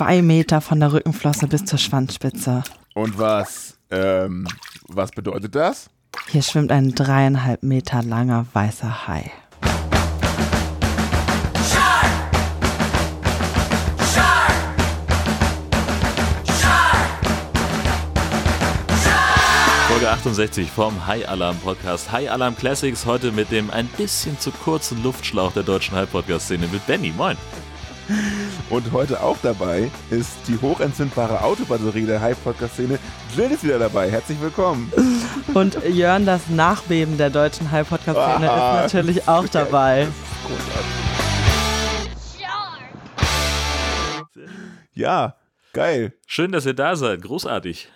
zwei Meter von der Rückenflosse bis zur Schwanzspitze. Und was, ähm, was bedeutet das? Hier schwimmt ein dreieinhalb Meter langer weißer Hai. Folge 68 vom High Alarm Podcast. High Alarm Classics heute mit dem ein bisschen zu kurzen Luftschlauch der deutschen High Podcast Szene mit Benny. Moin. Und heute auch dabei ist die hochentzündbare Autobatterie der High-Podcast-Szene. Jill ist wieder dabei. Herzlich willkommen. Und Jörn, das Nachbeben der deutschen High-Podcast-Szene Ah, ist natürlich auch dabei. Ja, geil. Schön, dass ihr da seid. Großartig.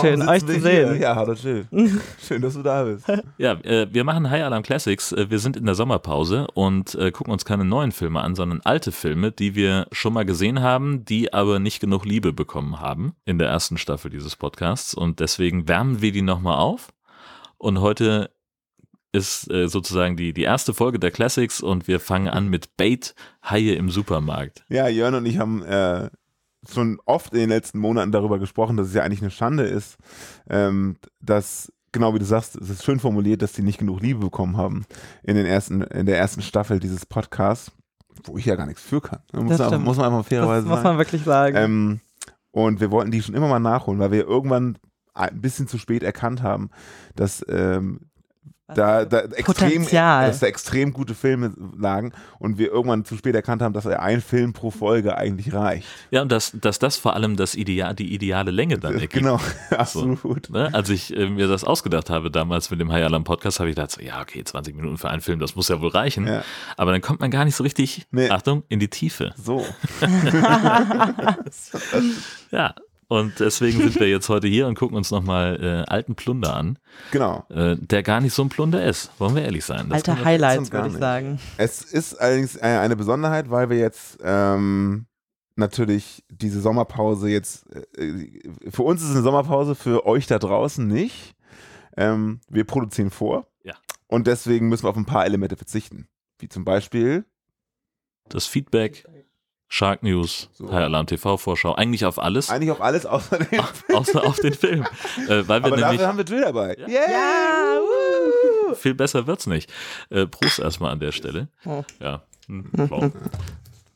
Schön, sitzen euch wir zu hier? sehen. Ja, hallo Jill. Schön, dass du da bist. Ja, äh, wir machen High Alarm Classics. Äh, wir sind in der Sommerpause und äh, gucken uns keine neuen Filme an, sondern alte Filme, die wir schon mal gesehen haben, die aber nicht genug Liebe bekommen haben in der ersten Staffel dieses Podcasts. Und deswegen wärmen wir die nochmal auf. Und heute ist äh, sozusagen die, die erste Folge der Classics und wir fangen an mit Bait Haie im Supermarkt. Ja, Jörn und ich haben äh, schon oft in den letzten Monaten darüber gesprochen, dass es ja eigentlich eine Schande ist, ähm, dass genau wie du sagst, es ist schön formuliert, dass die nicht genug Liebe bekommen haben in den ersten in der ersten Staffel dieses Podcasts, wo ich ja gar nichts für kann. Muss, man, muss man einfach Das fairerweise muss sagen. man wirklich sagen. Ähm, und wir wollten die schon immer mal nachholen, weil wir irgendwann ein bisschen zu spät erkannt haben, dass ähm, da, da extrem, Potenzial. dass da extrem gute Filme lagen und wir irgendwann zu spät erkannt haben, dass ein Film pro Folge eigentlich reicht. Ja, und dass, dass das vor allem das Ideal, die ideale Länge dann ergibt. Genau, absolut. Ne? Als ich äh, mir das ausgedacht habe damals mit dem High Alarm Podcast, habe ich gedacht, so, ja, okay, 20 Minuten für einen Film, das muss ja wohl reichen. Ja. Aber dann kommt man gar nicht so richtig, Nee. Achtung, in die Tiefe. So. Ja. Und deswegen sind wir jetzt heute hier und gucken uns nochmal äh, alten Plunder an, Genau. äh, der gar nicht so ein Plunder ist. Wollen wir ehrlich sein. Das Alte Highlights, würde ich sagen. Es ist allerdings eine Besonderheit, weil wir jetzt ähm, natürlich diese Sommerpause jetzt, äh, für uns ist es eine Sommerpause, für euch da draußen nicht. Ähm, wir produzieren vor. Ja. Und deswegen müssen wir auf ein paar Elemente verzichten. Wie zum Beispiel, das Feedback, Shark News, So. High Alarm TV Vorschau, eigentlich auf alles, eigentlich auf alles außer den außer auf den Film. Äh, weil wir Aber nämlich, dafür haben wir Jill dabei. Ja. Yeah. Wuhu. viel besser wird's nicht. Äh, Prost erstmal an der Stelle. Oh. Ja. Hm, wow.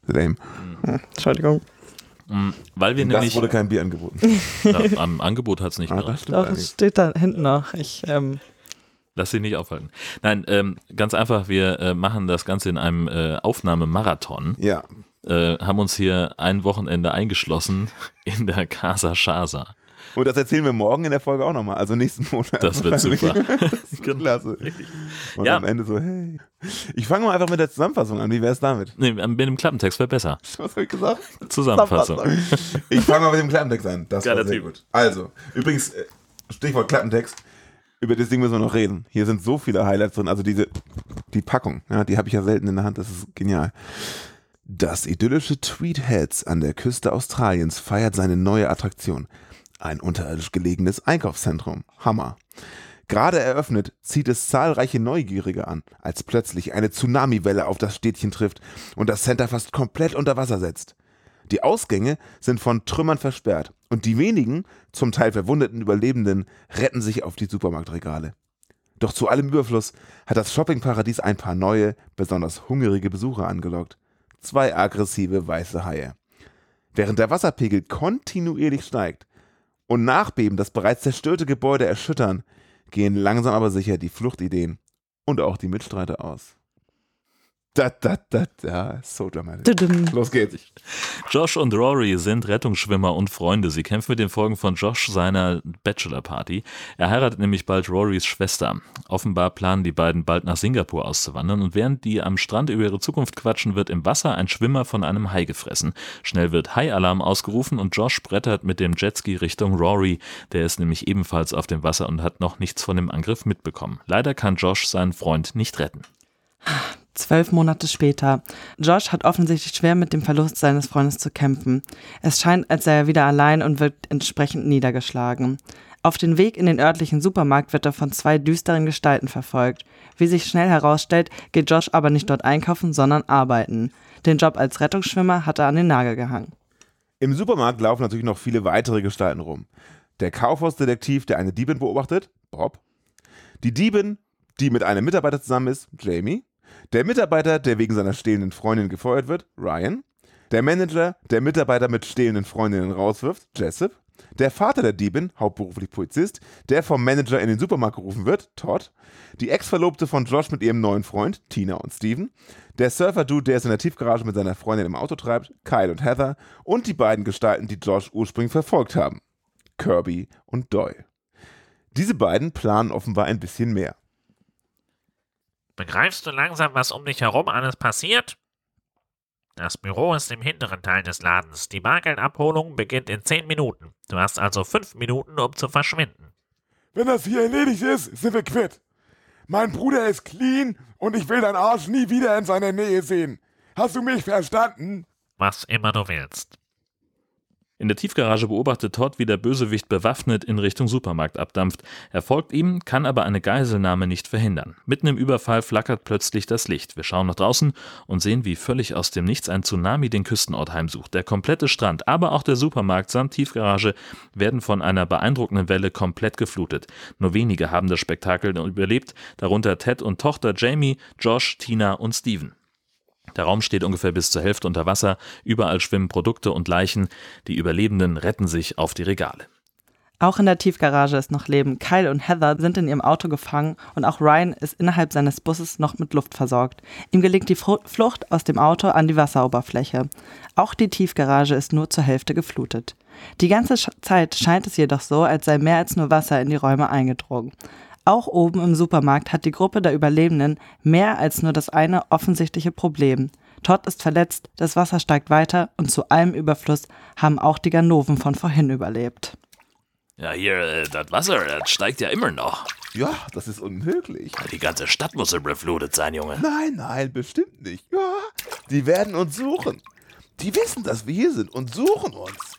Lame. Entschuldigung. Mm, Weil wir Das nämlich wurde kein Bier angeboten. ja, am Angebot hat es nicht Ah, gereicht. Doch, es steht da hinten noch. Ich, ähm, Lass dich nicht aufhalten. Nein, ähm, ganz einfach, wir äh, machen das Ganze in einem äh, Aufnahmemarathon. Ja, Äh, haben uns hier ein Wochenende eingeschlossen in der Casa Shasa. und das erzählen wir morgen in der Folge auch nochmal, also nächsten Monat. Das wird super. Genau. Klasse. Und Ja. am Ende so, hey. Ich fange mal einfach mit der Zusammenfassung an. Wie wäre es damit? Nee, mit dem Klappentext wäre besser. Was habe ich gesagt? Zusammenfassung. Ich fange mal mit dem Klappentext an. Das Geiler war sehr gut. Also, übrigens, äh, Stichwort Klappentext. Über das Ding müssen wir noch reden. Hier sind so viele Highlights drin. Also diese, die Packung, ja, die habe ich ja selten in der Hand. Das ist genial. Das idyllische Tweedheads an der Küste Australiens feiert seine neue Attraktion. Ein unterirdisch gelegenes Einkaufszentrum. Hammer. Gerade eröffnet, zieht es zahlreiche Neugierige an, als plötzlich eine Tsunamiwelle auf das Städtchen trifft und das Center fast komplett unter Wasser setzt. Die Ausgänge sind von Trümmern versperrt und die wenigen, zum Teil verwundeten Überlebenden, retten sich auf die Supermarktregale. Doch zu allem Überfluss hat das Shoppingparadies ein paar neue, besonders hungrige Besucher angelockt. Zwei aggressive weiße Haie. Während der Wasserpegel kontinuierlich steigt und Nachbeben das bereits zerstörte Gebäude erschüttern, gehen langsam aber sicher die Fluchtideen und auch die Mitstreiter aus. Da, da, da, da, so dramatisch. Los geht's. Josh und Rory sind Rettungsschwimmer und Freunde. Sie kämpfen mit den Folgen von Josh seiner Bachelor-Party. Er heiratet nämlich bald Rorys Schwester. Offenbar planen die beiden bald nach Singapur auszuwandern und während die am Strand über ihre Zukunft quatschen, wird im Wasser ein Schwimmer von einem Hai gefressen. Schnell wird Hai-Alarm ausgerufen und Josh brettert mit dem Jetski Richtung Rory. Der ist nämlich ebenfalls auf dem Wasser und hat noch nichts von dem Angriff mitbekommen. Leider kann Josh seinen Freund nicht retten. Zwölf Monate später. Josh hat offensichtlich schwer mit dem Verlust seines Freundes zu kämpfen. Es scheint, als sei er wieder allein und wird entsprechend niedergeschlagen. Auf den Weg in den örtlichen Supermarkt wird er von zwei düsteren Gestalten verfolgt. Wie sich schnell herausstellt, geht Josh aber nicht dort einkaufen, sondern arbeiten. Den Job als Rettungsschwimmer hat er an den Nagel gehangen. Im Supermarkt laufen natürlich noch viele weitere Gestalten rum. Der Kaufhausdetektiv, der eine Diebin beobachtet, Bob. Die Diebin, die mit einem Mitarbeiter zusammen ist, Jamie. Der Mitarbeiter, der wegen seiner stehlenden Freundin gefeuert wird, Ryan. Der Manager, der Mitarbeiter mit stehlenden Freundinnen rauswirft, Jessup. Der Vater der Diebin, hauptberuflich Polizist, der vom Manager in den Supermarkt gerufen wird, Todd. Die Ex-Verlobte von Josh mit ihrem neuen Freund, Tina und Steven. Der Surfer-Dude, der es in der Tiefgarage mit seiner Freundin im Auto treibt, Kyle und Heather. Und die beiden Gestalten, die Josh ursprünglich verfolgt haben, Kirby und Doyle. Diese beiden planen offenbar ein bisschen mehr. Begreifst du langsam, was um dich herum alles passiert? Das Büro ist im hinteren Teil des Ladens. Die Bargeldabholung beginnt in 10 Minuten. Du hast also 5 Minuten, um zu verschwinden. Wenn das hier erledigt ist, sind wir quitt. Mein Bruder ist clean und ich will deinen Arsch nie wieder in seiner Nähe sehen. Hast du mich verstanden? Was immer du willst. In der Tiefgarage beobachtet Todd, wie der Bösewicht bewaffnet in Richtung Supermarkt abdampft. Er folgt ihm, kann aber eine Geiselnahme nicht verhindern. Mitten im Überfall flackert plötzlich das Licht. Wir schauen nach draußen und sehen, wie völlig aus dem Nichts ein Tsunami den Küstenort heimsucht. Der komplette Strand, aber auch der Supermarkt samt Tiefgarage werden von einer beeindruckenden Welle komplett geflutet. Nur wenige haben das Spektakel überlebt, darunter Ted und Tochter Jamie, Josh, Tina und Steven. Der Raum steht ungefähr bis zur Hälfte unter Wasser, überall schwimmen Produkte und Leichen, die Überlebenden retten sich auf die Regale. Auch in der Tiefgarage ist noch Leben. Kyle und Heather sind in ihrem Auto gefangen und auch Ryan ist innerhalb seines Busses noch mit Luft versorgt. Ihm gelingt die Flucht aus dem Auto an die Wasseroberfläche. Auch die Tiefgarage ist nur zur Hälfte geflutet. Die ganze Zeit scheint es jedoch so, als sei mehr als nur Wasser in die Räume eingedrungen. Auch oben im Supermarkt hat die Gruppe der Überlebenden mehr als nur das eine offensichtliche Problem. Todd ist verletzt, das Wasser steigt weiter und zu allem Überfluss haben auch die Ganoven von vorhin überlebt. Ja, hier, äh, das Wasser, das steigt ja immer noch. Ja, das ist unmöglich. Die ganze Stadt muss überflutet sein, Junge. Nein, nein, bestimmt nicht. Ja, die werden uns suchen. Die wissen, dass wir hier sind und suchen uns.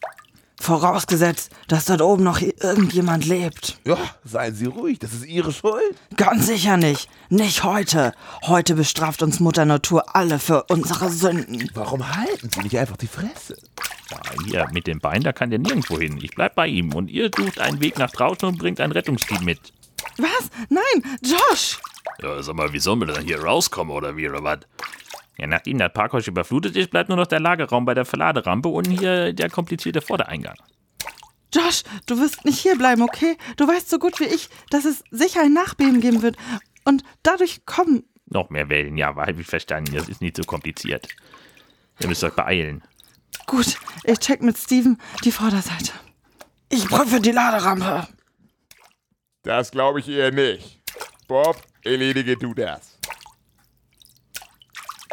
Vorausgesetzt, dass dort oben noch irgendjemand lebt. Ja, seien Sie ruhig, das ist Ihre Schuld. Ganz sicher nicht. Nicht heute. Heute bestraft uns Mutter Natur alle für unsere Sünden. Warum halten Sie nicht einfach die Fresse? Ja, hier, mit dem Bein, da kann der nirgendwo hin. Ich bleib bei ihm und ihr sucht einen Weg nach draußen und bringt ein Rettungsteam mit. Was? Nein, Josh! Ja, sag mal, wie sollen wir denn hier rauskommen oder wie oder was? Ja, nachdem das Parkhaus überflutet ist, bleibt nur noch der Lagerraum bei der Verladerampe und hier der komplizierte Vordereingang. Josh, du wirst nicht hier bleiben, okay? Du weißt so gut wie ich, dass es sicher ein Nachbeben geben wird. Und dadurch kommen. Noch mehr Wellen, ja, habe ich verstanden. Das ist nicht so kompliziert. Ihr müsst euch beeilen. Gut, ich check mit Steven die Vorderseite. Ich prüfe die Laderampe. Das glaube ich eher nicht. Bob, erledige du das.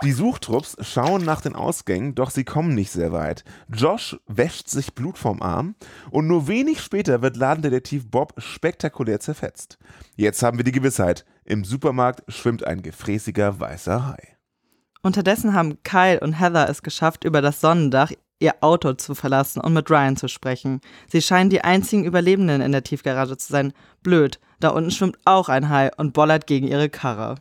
Die Suchtrupps schauen nach den Ausgängen, doch sie kommen nicht sehr weit. Josh wäscht sich Blut vom Arm und nur wenig später wird Ladendetektiv Bob spektakulär zerfetzt. Jetzt haben wir die Gewissheit, im Supermarkt schwimmt ein gefräßiger weißer Hai. Unterdessen haben Kyle und Heather es geschafft, über das Sonnendach ihr Auto zu verlassen und mit Ryan zu sprechen. Sie scheinen die einzigen Überlebenden in der Tiefgarage zu sein. Blöd, da unten schwimmt auch ein Hai und bollert gegen ihre Karre.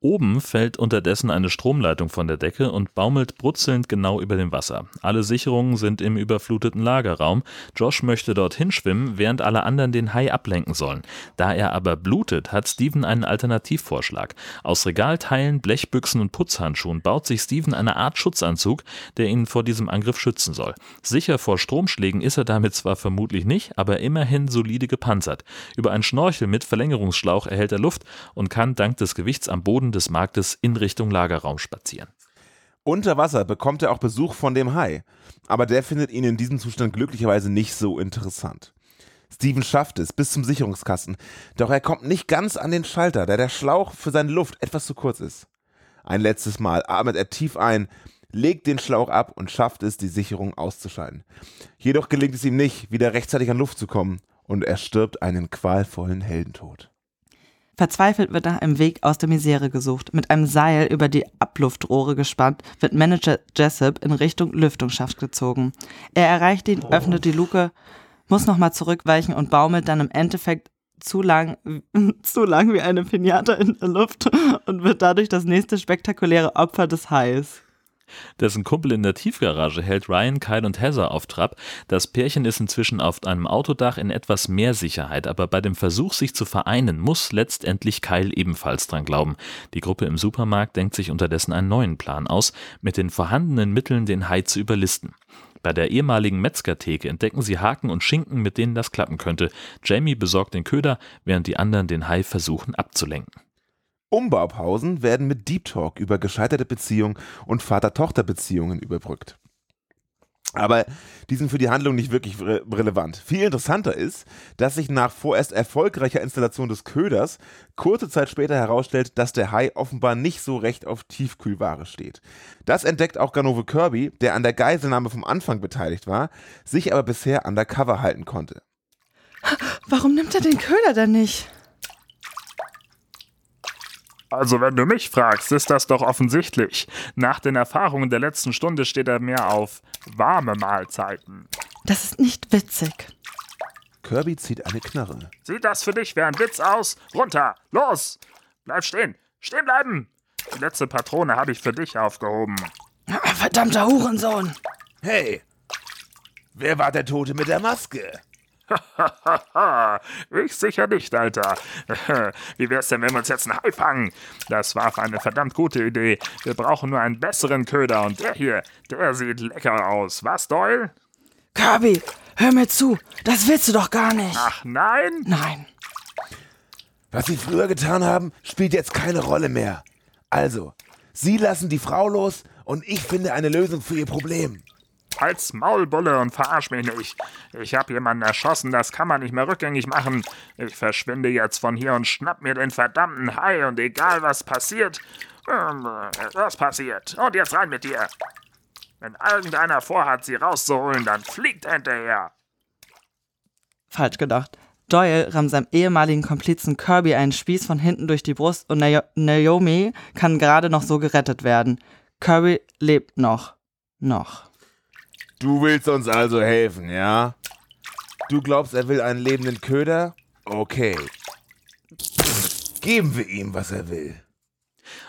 Oben fällt unterdessen eine Stromleitung von der Decke und baumelt brutzelnd genau über dem Wasser. Alle Sicherungen sind im überfluteten Lagerraum. Josh möchte dorthin schwimmen, während alle anderen den Hai ablenken sollen. Da er aber blutet, hat Steven einen Alternativvorschlag. Aus Regalteilen, Blechbüchsen und Putzhandschuhen baut sich Steven eine Art Schutzanzug, der ihn vor diesem Angriff schützen soll. Sicher vor Stromschlägen ist er damit zwar vermutlich nicht, aber immerhin solide gepanzert. Über einen Schnorchel mit Verlängerungsschlauch erhält er Luft und kann dank des Gewichts am Boden des Marktes in Richtung Lagerraum spazieren. Unter Wasser bekommt er auch Besuch von dem Hai, aber der findet ihn in diesem Zustand glücklicherweise nicht so interessant. Steven schafft es bis zum Sicherungskasten, doch er kommt nicht ganz an den Schalter, da der Schlauch für seine Luft etwas zu kurz ist. Ein letztes Mal atmet er tief ein, legt den Schlauch ab und schafft es, die Sicherung auszuschalten. Jedoch gelingt es ihm nicht, wieder rechtzeitig an Luft zu kommen und er stirbt einen qualvollen Heldentod. Verzweifelt wird nach einem Weg aus der Misere gesucht. Mit einem Seil über die Abluftrohre gespannt, wird Manager Jessup in Richtung Lüftungsschacht gezogen. Er erreicht ihn, öffnet die Luke, muss nochmal zurückweichen und baumelt dann im Endeffekt zu lang, zu lang wie eine Pinata in der Luft und wird dadurch das nächste spektakuläre Opfer des Hais. Dessen Kumpel in der Tiefgarage hält Ryan, Kyle und Heather auf Trab. Das Pärchen ist inzwischen auf einem Autodach in etwas mehr Sicherheit, aber bei dem Versuch, sich zu vereinen, muss letztendlich Kyle ebenfalls dran glauben. Die Gruppe im Supermarkt denkt sich unterdessen einen neuen Plan aus, mit den vorhandenen Mitteln den Hai zu überlisten. Bei der ehemaligen Metzgertheke entdecken sie Haken und Schinken, mit denen das klappen könnte. Jamie besorgt den Köder, während die anderen den Hai versuchen abzulenken. Umbaupausen werden mit Deep Talk über gescheiterte Beziehungen und Vater-Tochter-Beziehungen überbrückt. Aber die sind für die Handlung nicht wirklich re relevant. Viel interessanter ist, dass sich nach vorerst erfolgreicher Installation des Köders kurze Zeit später herausstellt, dass der Hai offenbar nicht so recht auf Tiefkühlware steht. Das entdeckt auch Ganove Kirby, der an der Geiselnahme vom Anfang beteiligt war, sich aber bisher undercover halten konnte. Warum nimmt er den Köder denn nicht? Also, wenn du mich fragst, ist das doch offensichtlich. Nach den Erfahrungen der letzten Stunde steht er mehr auf warme Mahlzeiten. Das ist nicht witzig. Kirby zieht eine Knarre. Sieht das für dich wie ein Witz aus? Runter! Los! Bleib stehen! Stehen bleiben! Die letzte Patrone habe ich für dich aufgehoben. Verdammter Hurensohn. Hey, wer war der Tote mit der Maske? Haha, ich sicher nicht, Alter. Wie wär's denn, wenn wir uns jetzt einen Hai fangen? Das war eine verdammt gute Idee. Wir brauchen nur einen besseren Köder und der hier, der sieht lecker aus. Was, Doyle? Kirby, hör mir zu. Das willst du doch gar nicht. Ach nein? Nein. Was sie früher getan haben, spielt jetzt keine Rolle mehr. Also, sie lassen die Frau los und ich finde eine Lösung für ihr Problem. Als Maulbulle und verarsch mich nicht. Ich hab jemanden erschossen, das kann man nicht mehr rückgängig machen. Ich verschwinde jetzt von hier und schnapp mir den verdammten Hai und egal was passiert, ähm, was passiert. Und jetzt rein mit dir. Wenn irgendeiner vorhat, sie rauszuholen, dann fliegt er hinterher. Falsch gedacht. Doyle rammt seinem ehemaligen Komplizen Kirby einen Spieß von hinten durch die Brust und Naomi kann gerade noch so gerettet werden. Kirby lebt noch. Noch. Du willst uns also helfen, ja? Du glaubst, er will einen lebenden Köder? Okay. Geben wir ihm, was er will.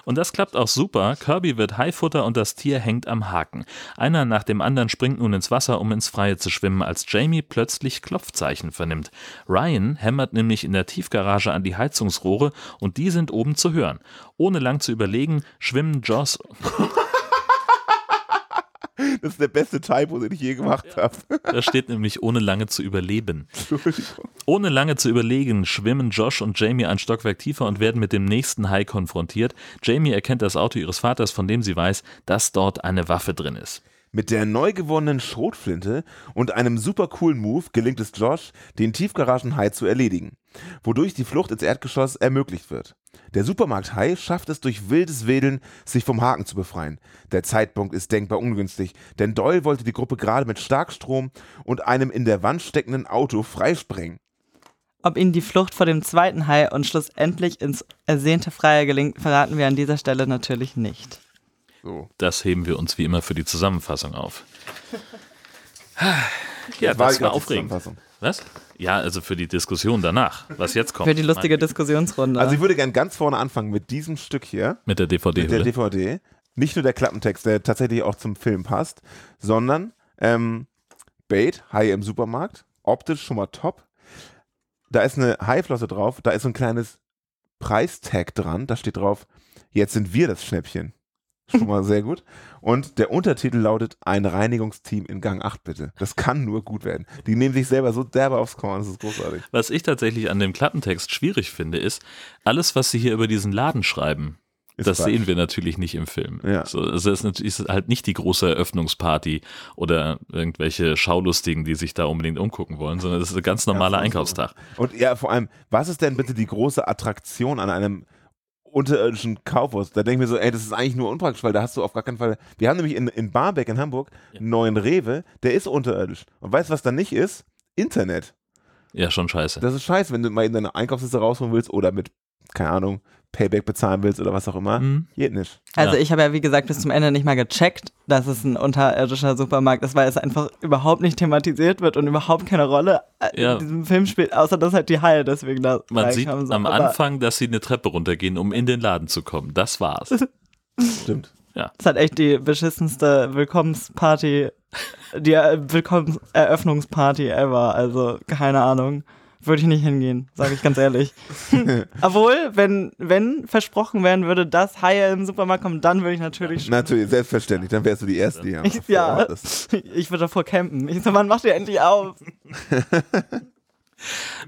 Und das klappt auch super. Kirby wird Haifutter und das Tier hängt am Haken. Einer nach dem anderen springt nun ins Wasser, um ins Freie zu schwimmen, als Jamie plötzlich Klopfzeichen vernimmt. Ryan hämmert nämlich in der Tiefgarage an die Heizungsrohre und die sind oben zu hören. Ohne lang zu überlegen, schwimmen Joss Das ist der beste Typo, den ich je gemacht habe. Da steht nämlich ohne lange zu überleben. Ohne lange zu überlegen, schwimmen Josh und Jamie ein Stockwerk tiefer und werden mit dem nächsten Hai konfrontiert. Jamie erkennt das Auto ihres Vaters, von dem sie weiß, dass dort eine Waffe drin ist. Mit der neu gewonnenen Schrotflinte und einem super coolen Move gelingt es Josh, den Tiefgaragenhai zu erledigen, wodurch die Flucht ins Erdgeschoss ermöglicht wird. Der Supermarkthai schafft es durch wildes Wedeln, sich vom Haken zu befreien. Der Zeitpunkt ist denkbar ungünstig, denn Doyle wollte die Gruppe gerade mit Starkstrom und einem in der Wand steckenden Auto freisprengen. Ob ihnen die Flucht vor dem zweiten Hai und schlussendlich ins ersehnte Freie gelingt, verraten wir an dieser Stelle natürlich nicht. So. Das heben wir uns wie immer für die Zusammenfassung auf. Ja, War das war aufregend. Was? Ja, also für die Diskussion danach, was jetzt kommt. Für die lustige Diskussionsrunde. Also ich würde gern ganz vorne anfangen mit diesem Stück hier. Mit der DVD. mit der? DVD. Nicht nur der Klappentext, der tatsächlich auch zum Film passt, sondern ähm, Bait, Hai im Supermarkt, optisch schon mal top. Da ist eine Haiflosse drauf, da ist so ein kleines Preistag dran, da steht drauf, jetzt sind wir das Schnäppchen. Schon mal sehr gut. Und der Untertitel lautet Ein Reinigungsteam in Gang 8, bitte. Das kann nur gut werden. Die nehmen sich selber so derbe aufs Korn, das ist großartig. Was ich tatsächlich an dem Klappentext schwierig finde, ist, alles, was sie hier über diesen Laden schreiben, Ist das Quatsch. sehen wir natürlich nicht im Film. Ja. So, also es ist halt nicht die große Eröffnungsparty oder irgendwelche Schaulustigen, die sich da unbedingt umgucken wollen, sondern es ist ein ganz normaler so- Einkaufstag. Und ja, vor allem, was ist denn bitte die große Attraktion an einem unterirdischen Kaufhaus? Da denke ich mir so, ey, das ist eigentlich nur unpraktisch, weil da hast du auf gar keinen Fall. Wir haben nämlich in, in Barmbek in Hamburg einen neuen Rewe, der ist unterirdisch. Und weißt du, was da nicht ist? Internet. Ja, schon scheiße. Das ist scheiße, wenn du mal in deine Einkaufsliste rausholen willst oder mit, keine Ahnung, Payback bezahlen willst oder was auch immer. Hm. Geht nicht. Also Ja. ich habe ja wie gesagt bis zum Ende nicht mal gecheckt, dass es ein unterirdischer Supermarkt ist, weil es einfach überhaupt nicht thematisiert wird und überhaupt keine Rolle äh, Ja. in diesem Film spielt, außer dass halt die Haie deswegen da Man sieht. So, am aber- Anfang, dass sie eine Treppe runtergehen, um in den Laden zu kommen. Das war's. Stimmt. Ja. Das hat echt die beschissenste Willkommensparty, die äh, Willkommenseröffnungsparty ever. Also, keine Ahnung. Würde ich nicht hingehen, sage ich ganz ehrlich. Obwohl, wenn, wenn versprochen werden würde, dass Haie im Supermarkt kommen, dann würde ich natürlich schon. Natürlich, selbstverständlich. Dann wärst du die Erste, die Ich, ja, ich würde davor campen. Ich so, wann macht ihr endlich auf?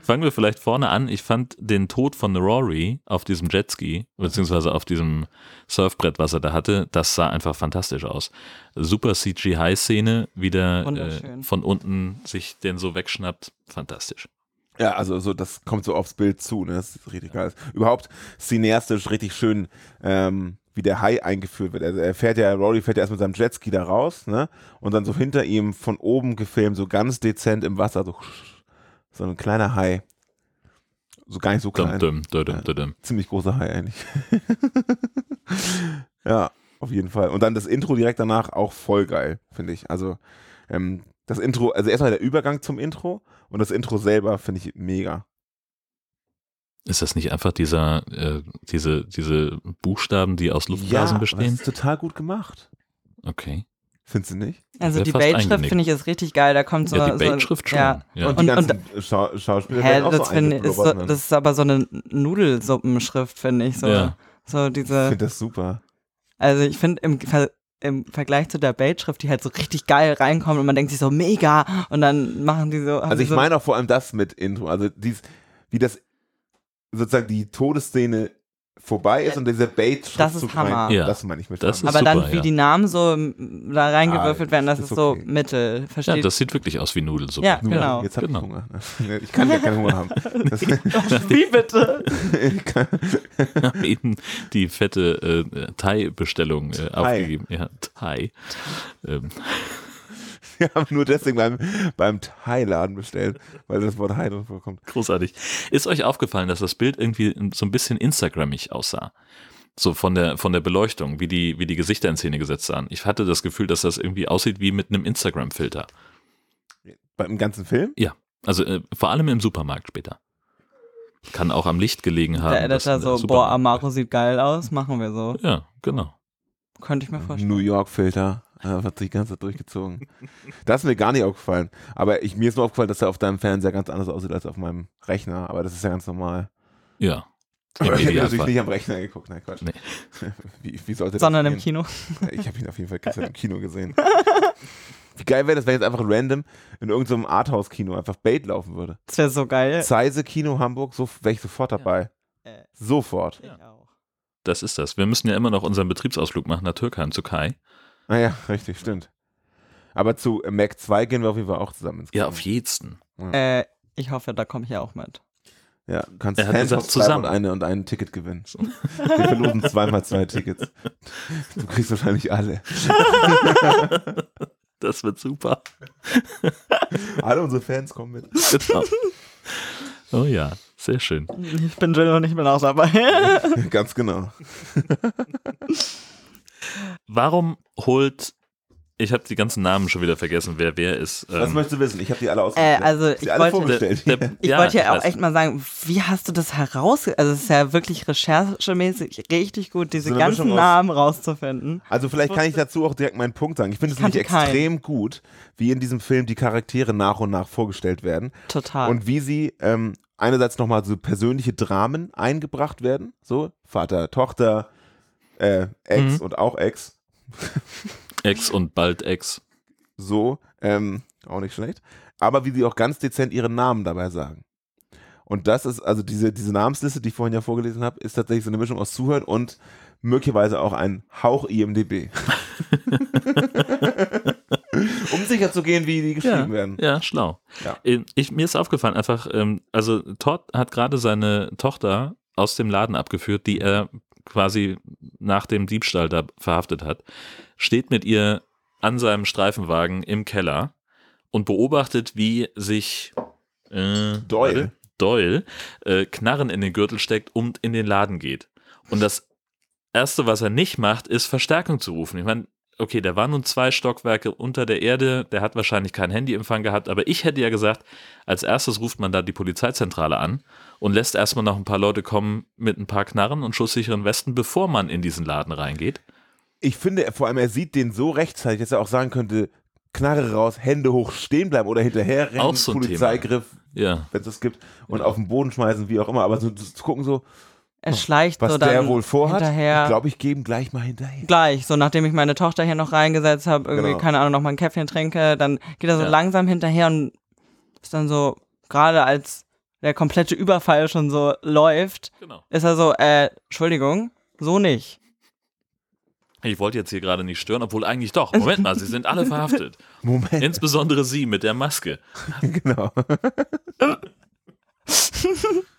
Fangen wir vielleicht vorne an. Ich fand den Tod von Rory auf diesem Jetski, beziehungsweise auf diesem Surfbrett, was er da hatte, das sah einfach fantastisch aus. Super CGI-Szene, wieder äh, Wunderschön. von unten sich den so wegschnappt. Fantastisch. Ja, also so, das kommt so aufs Bild zu, ne? Das ist richtig geil. Überhaupt cineastisch richtig schön, ähm, wie der Hai eingeführt wird. Also er fährt ja, Rory fährt ja erst mit seinem Jetski da raus, ne? Und dann so hinter ihm von oben gefilmt, so ganz dezent im Wasser, so, so ein kleiner Hai. So gar nicht so klein. dum, dum, dum, dum. Ziemlich großer Hai eigentlich. ja, auf jeden Fall. Und dann das Intro direkt danach auch voll geil, finde ich. Also ähm, das Intro, also erstmal der Übergang zum Intro und das Intro selber finde ich mega. Ist das nicht einfach dieser, äh, diese, diese Buchstaben, die aus Luftblasen aber bestehen? Das ist total gut gemacht. Okay. Findest du nicht? Also die eingenickt. finde ich ist richtig geil. Da kommt so. Ja, die so, Bait-Schrift schon. Ja. Ja. Und die Und- Schau Schauspieler Hä, werden auch das so finde ich, ist, so, das ist aber so eine Nudelsuppenschrift, finde ich. So, Ja. so Ich diese. finde das super. Also ich finde im, Ver im Vergleich zu der Bait-Schrift, die halt so richtig geil reinkommt und man denkt sich so mega und dann machen die so. Also ich so, meine auch vor allem das mit Intro. Also dies, wie das sozusagen die Todesszene vorbei ist und dieser Bait Das ist Hammer. Ja. Das meine ich mit Das aber dann, super, wie ja. die Namen so da reingewürfelt Ah, werden, das ist ist, okay. so mittel. Ja, Versteht? das sieht wirklich aus wie Nudelsuppe. Ja, genau. Jetzt habe Genau. ich Hunger. ne? Ich kann ja keinen Hunger haben. Wie bitte? ich haben eben die fette äh, Thai-Bestellung äh, aufgegeben. Ja, Thai. Ähm, wir haben nur deswegen beim, beim Thai-Laden bestellt, weil das Wort Hai drin vorkommt. großartig. Ist euch aufgefallen, dass das Bild irgendwie so ein bisschen Instagrammig aussah? So von der, von der Beleuchtung, wie die, wie die Gesichter in Szene gesetzt sahen. Ich hatte das Gefühl, dass das irgendwie aussieht wie mit einem Instagram-Filter. Beim ganzen Film? Also äh, vor allem im Supermarkt später. Kann auch am Licht gelegen haben. Der Editor der so, boah, Supermarkt- Amaro sieht geil aus, machen wir so. Ja, genau. Könnte ich mir vorstellen. New York-Filter. Hat sich die ganze Zeit durchgezogen. Das ist mir gar nicht aufgefallen. Aber ich, mir ist nur aufgefallen, dass er auf deinem Fernseher ganz anders aussieht als auf meinem Rechner. Aber das ist ja ganz normal. Ja. Aber ich habe natürlich nicht am Rechner geguckt. Nein, Quatsch. Nee. Wie, wie sollte das Sondern im? Kino. Ich habe ihn auf jeden Fall gestern im Kino gesehen. Wie geil wäre das, wenn jetzt einfach random in irgendeinem Arthouse-Kino einfach Bait laufen würde. Das wäre so geil. Zeise Kino Hamburg, so wäre ich sofort dabei. Äh, Sofort. ich auch. Das ist das. Wir müssen ja immer noch unseren Betriebsausflug machen nach Türkheim zu Kai. Naja, Ah richtig, stimmt. Aber zu Mac 2 gehen wir auf jeden Fall auch zusammen ins Ja, Kino. auf jeden. Äh, ich hoffe, da komme ich ja auch mit. Ja, du kannst Er hat gesagt, zusammen. Und, eine, und ein Ticket gewinnen. Wir verlosen zweimal zwei Tickets. Du kriegst wahrscheinlich alle. Das wird super. Alle unsere Fans kommen mit. Genau. Oh ja, sehr schön. Ich bin Jill und ich bin auch dabei. Ganz genau. Warum holt, ich habe die ganzen Namen schon wieder vergessen, wer wer ist. Was Ähm, möchtest du wissen? Ich habe die alle äh, ausgestellt. also Sie ich alle wollte, vorgestellt. der, der, ich ja, wollte ja auch echt mal sagen, wie hast du das heraus? Also es ist ja wirklich recherchemäßig richtig gut, diese So ganzen Mischung aus- Namen rauszufinden. Also vielleicht kann ich dazu auch direkt meinen Punkt sagen. Ich finde es nämlich extrem gut, wie in diesem Film die Charaktere nach und nach vorgestellt werden Total. und wie sie ähm, einerseits nochmal so persönliche Dramen eingebracht werden, so Vater, Tochter, äh, Ex Mhm. und auch Ex, Ex und bald Ex. so, ähm, auch nicht schlecht, aber wie sie auch ganz dezent ihren Namen dabei sagen. Und das ist, also diese, diese Namensliste, die ich vorhin ja vorgelesen habe, ist tatsächlich so eine Mischung aus Zuhören und möglicherweise auch ein Hauch IMDB. um sicher zu gehen, wie die geschrieben werden. Ja, schlau. Ja. Ähm, Ich, mir ist aufgefallen, einfach, ähm, also Todd hat gerade seine Tochter aus dem Laden abgeführt, die er quasi nach dem Diebstahl da verhaftet hat, steht mit ihr an seinem Streifenwagen im Keller und beobachtet, wie sich äh, Doyle. Doyle äh, Knarren in den Gürtel steckt und in den Laden geht. Und das Erste, was er nicht macht, ist Verstärkung zu rufen. Ich meine, okay, der war nun zwei Stockwerke unter der Erde, der hat wahrscheinlich keinen Handyempfang gehabt, aber ich hätte ja gesagt, als erstes ruft man da die Polizeizentrale an und lässt erstmal noch ein paar Leute kommen mit ein paar Knarren und schusssicheren Westen, bevor man in diesen Laden reingeht. ich finde, vor allem, er sieht den so rechtzeitig, dass er auch sagen könnte, Knarre raus, Hände hoch, stehen bleiben oder hinterher rennen, so Polizeigriff, Ja. wenn es das gibt, und Ja. auf den Boden schmeißen, wie auch immer. Aber so zu gucken so, Er schleicht was so dann der wohl vorhat, hinterher. ich glaube, ich gebe ihm gleich mal hinterher. Gleich, so nachdem ich meine Tochter hier noch reingesetzt habe, irgendwie, Genau. keine Ahnung, noch mal ein Käffchen trinke, dann geht er so Ja. langsam hinterher und ist dann so, gerade als der komplette Überfall schon so läuft, Genau. ist er so, äh, Entschuldigung, so nicht. Ich wollte jetzt hier gerade nicht stören, obwohl eigentlich doch. Moment mal, sie sind alle verhaftet. Moment, Insbesondere sie mit der Maske. genau.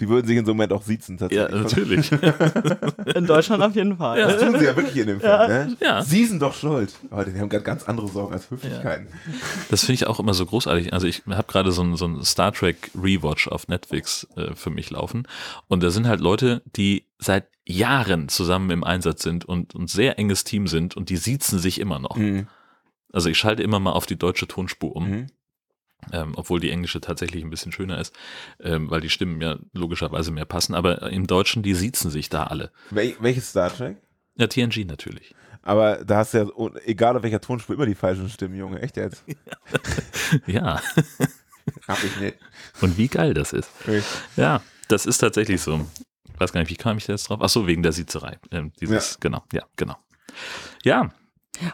Die würden sich in so einem Moment auch siezen Ja, tatsächlich. natürlich. In Deutschland auf jeden Fall. Das tun sie ja wirklich in dem Film, ne? Ja. Sie sind doch schuld. Aber die haben ganz, ganz andere Sorgen als Höflichkeiten. Das finde ich auch immer so großartig. Also ich habe gerade so ein, so Star Trek Rewatch auf Netflix äh, für mich laufen. Und da sind halt Leute, die seit Jahren zusammen im Einsatz sind und ein sehr enges Team sind und die siezen sich immer noch. Mhm. Also ich schalte immer mal auf die deutsche Tonspur um. Mhm. Ähm, obwohl die englische tatsächlich ein bisschen schöner ist, ähm, weil die Stimmen ja logischerweise mehr passen. Aber im Deutschen, die siezen sich da alle. Wel welches Star Trek? Ja, TNG natürlich. Aber da hast du ja, egal auf welcher Tonspur, immer die falschen Stimmen, Junge. Echt jetzt? Ja, Hab ich nicht. und wie geil das ist. Okay. Ja, das ist tatsächlich so. Ich weiß gar nicht, wie kam ich da jetzt drauf? Ach so, wegen der Siezerei. Ähm, dieses, genau, ja, genau. Ja,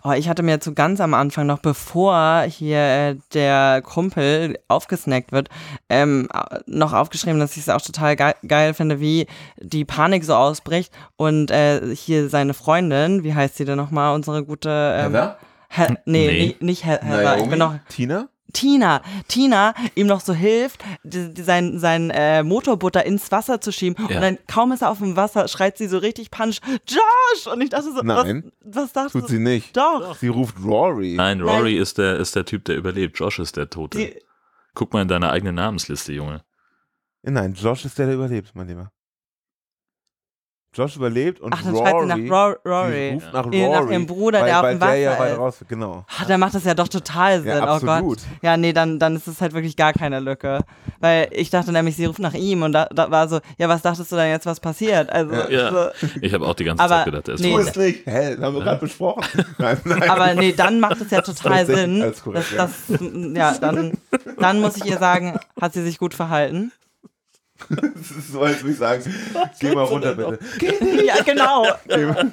Oh, ich hatte mir zu ganz am Anfang, noch bevor hier äh, der Kumpel aufgesnackt wird, ähm, noch aufgeschrieben, dass ich es auch total ge geil finde, wie die Panik so ausbricht und äh, hier seine Freundin, wie heißt sie denn nochmal, unsere gute... Ähm, Heather? He nee, Nee. Nicht, nicht He Heather, ich bin noch... Tina? Tina, Tina ihm noch so hilft, die, die, sein, sein äh, Motorbutter ins Wasser zu schieben. Ja. Und dann kaum ist er auf dem Wasser, schreit sie so richtig punch, Josh! Und ich dachte so, Nein. was, was dachtest Tut du? sie nicht. Doch. Sie ruft Rory. nein, Rory ist der, ist der Typ, der überlebt. Josh ist der Tote. Die, Guck mal in deine eigene Namensliste, Junge. Nein, Josh ist der, der überlebt, mein Lieber. Josh überlebt und ach, dann Rory, nach Ro sie Rory. ruft nach Rory. nach ihrem Bruder, weil, der auf dem Wasser der ja ist. raus, genau. Ach, dann macht das ja doch total Sinn. Ja, oh Gott. absolut. Ja, nee, dann, dann ist es halt wirklich gar keine Lücke. Weil ich dachte nämlich, sie ruft nach ihm und da, da war so, ja, was dachtest du denn jetzt, was passiert? Also, Ja. so, Ich habe auch die ganze Aber Zeit gedacht, der ist nee, nicht. Hä, das haben wir gerade besprochen. Nein, nein. aber nee, dann macht es ja total richtig, Sinn. alles korrekt, dass, das, ja, dann, dann muss ich ihr sagen, hat sie sich gut verhalten. Das ist so, als würde ich sagen, geh mal runter, bitte. ja, genau.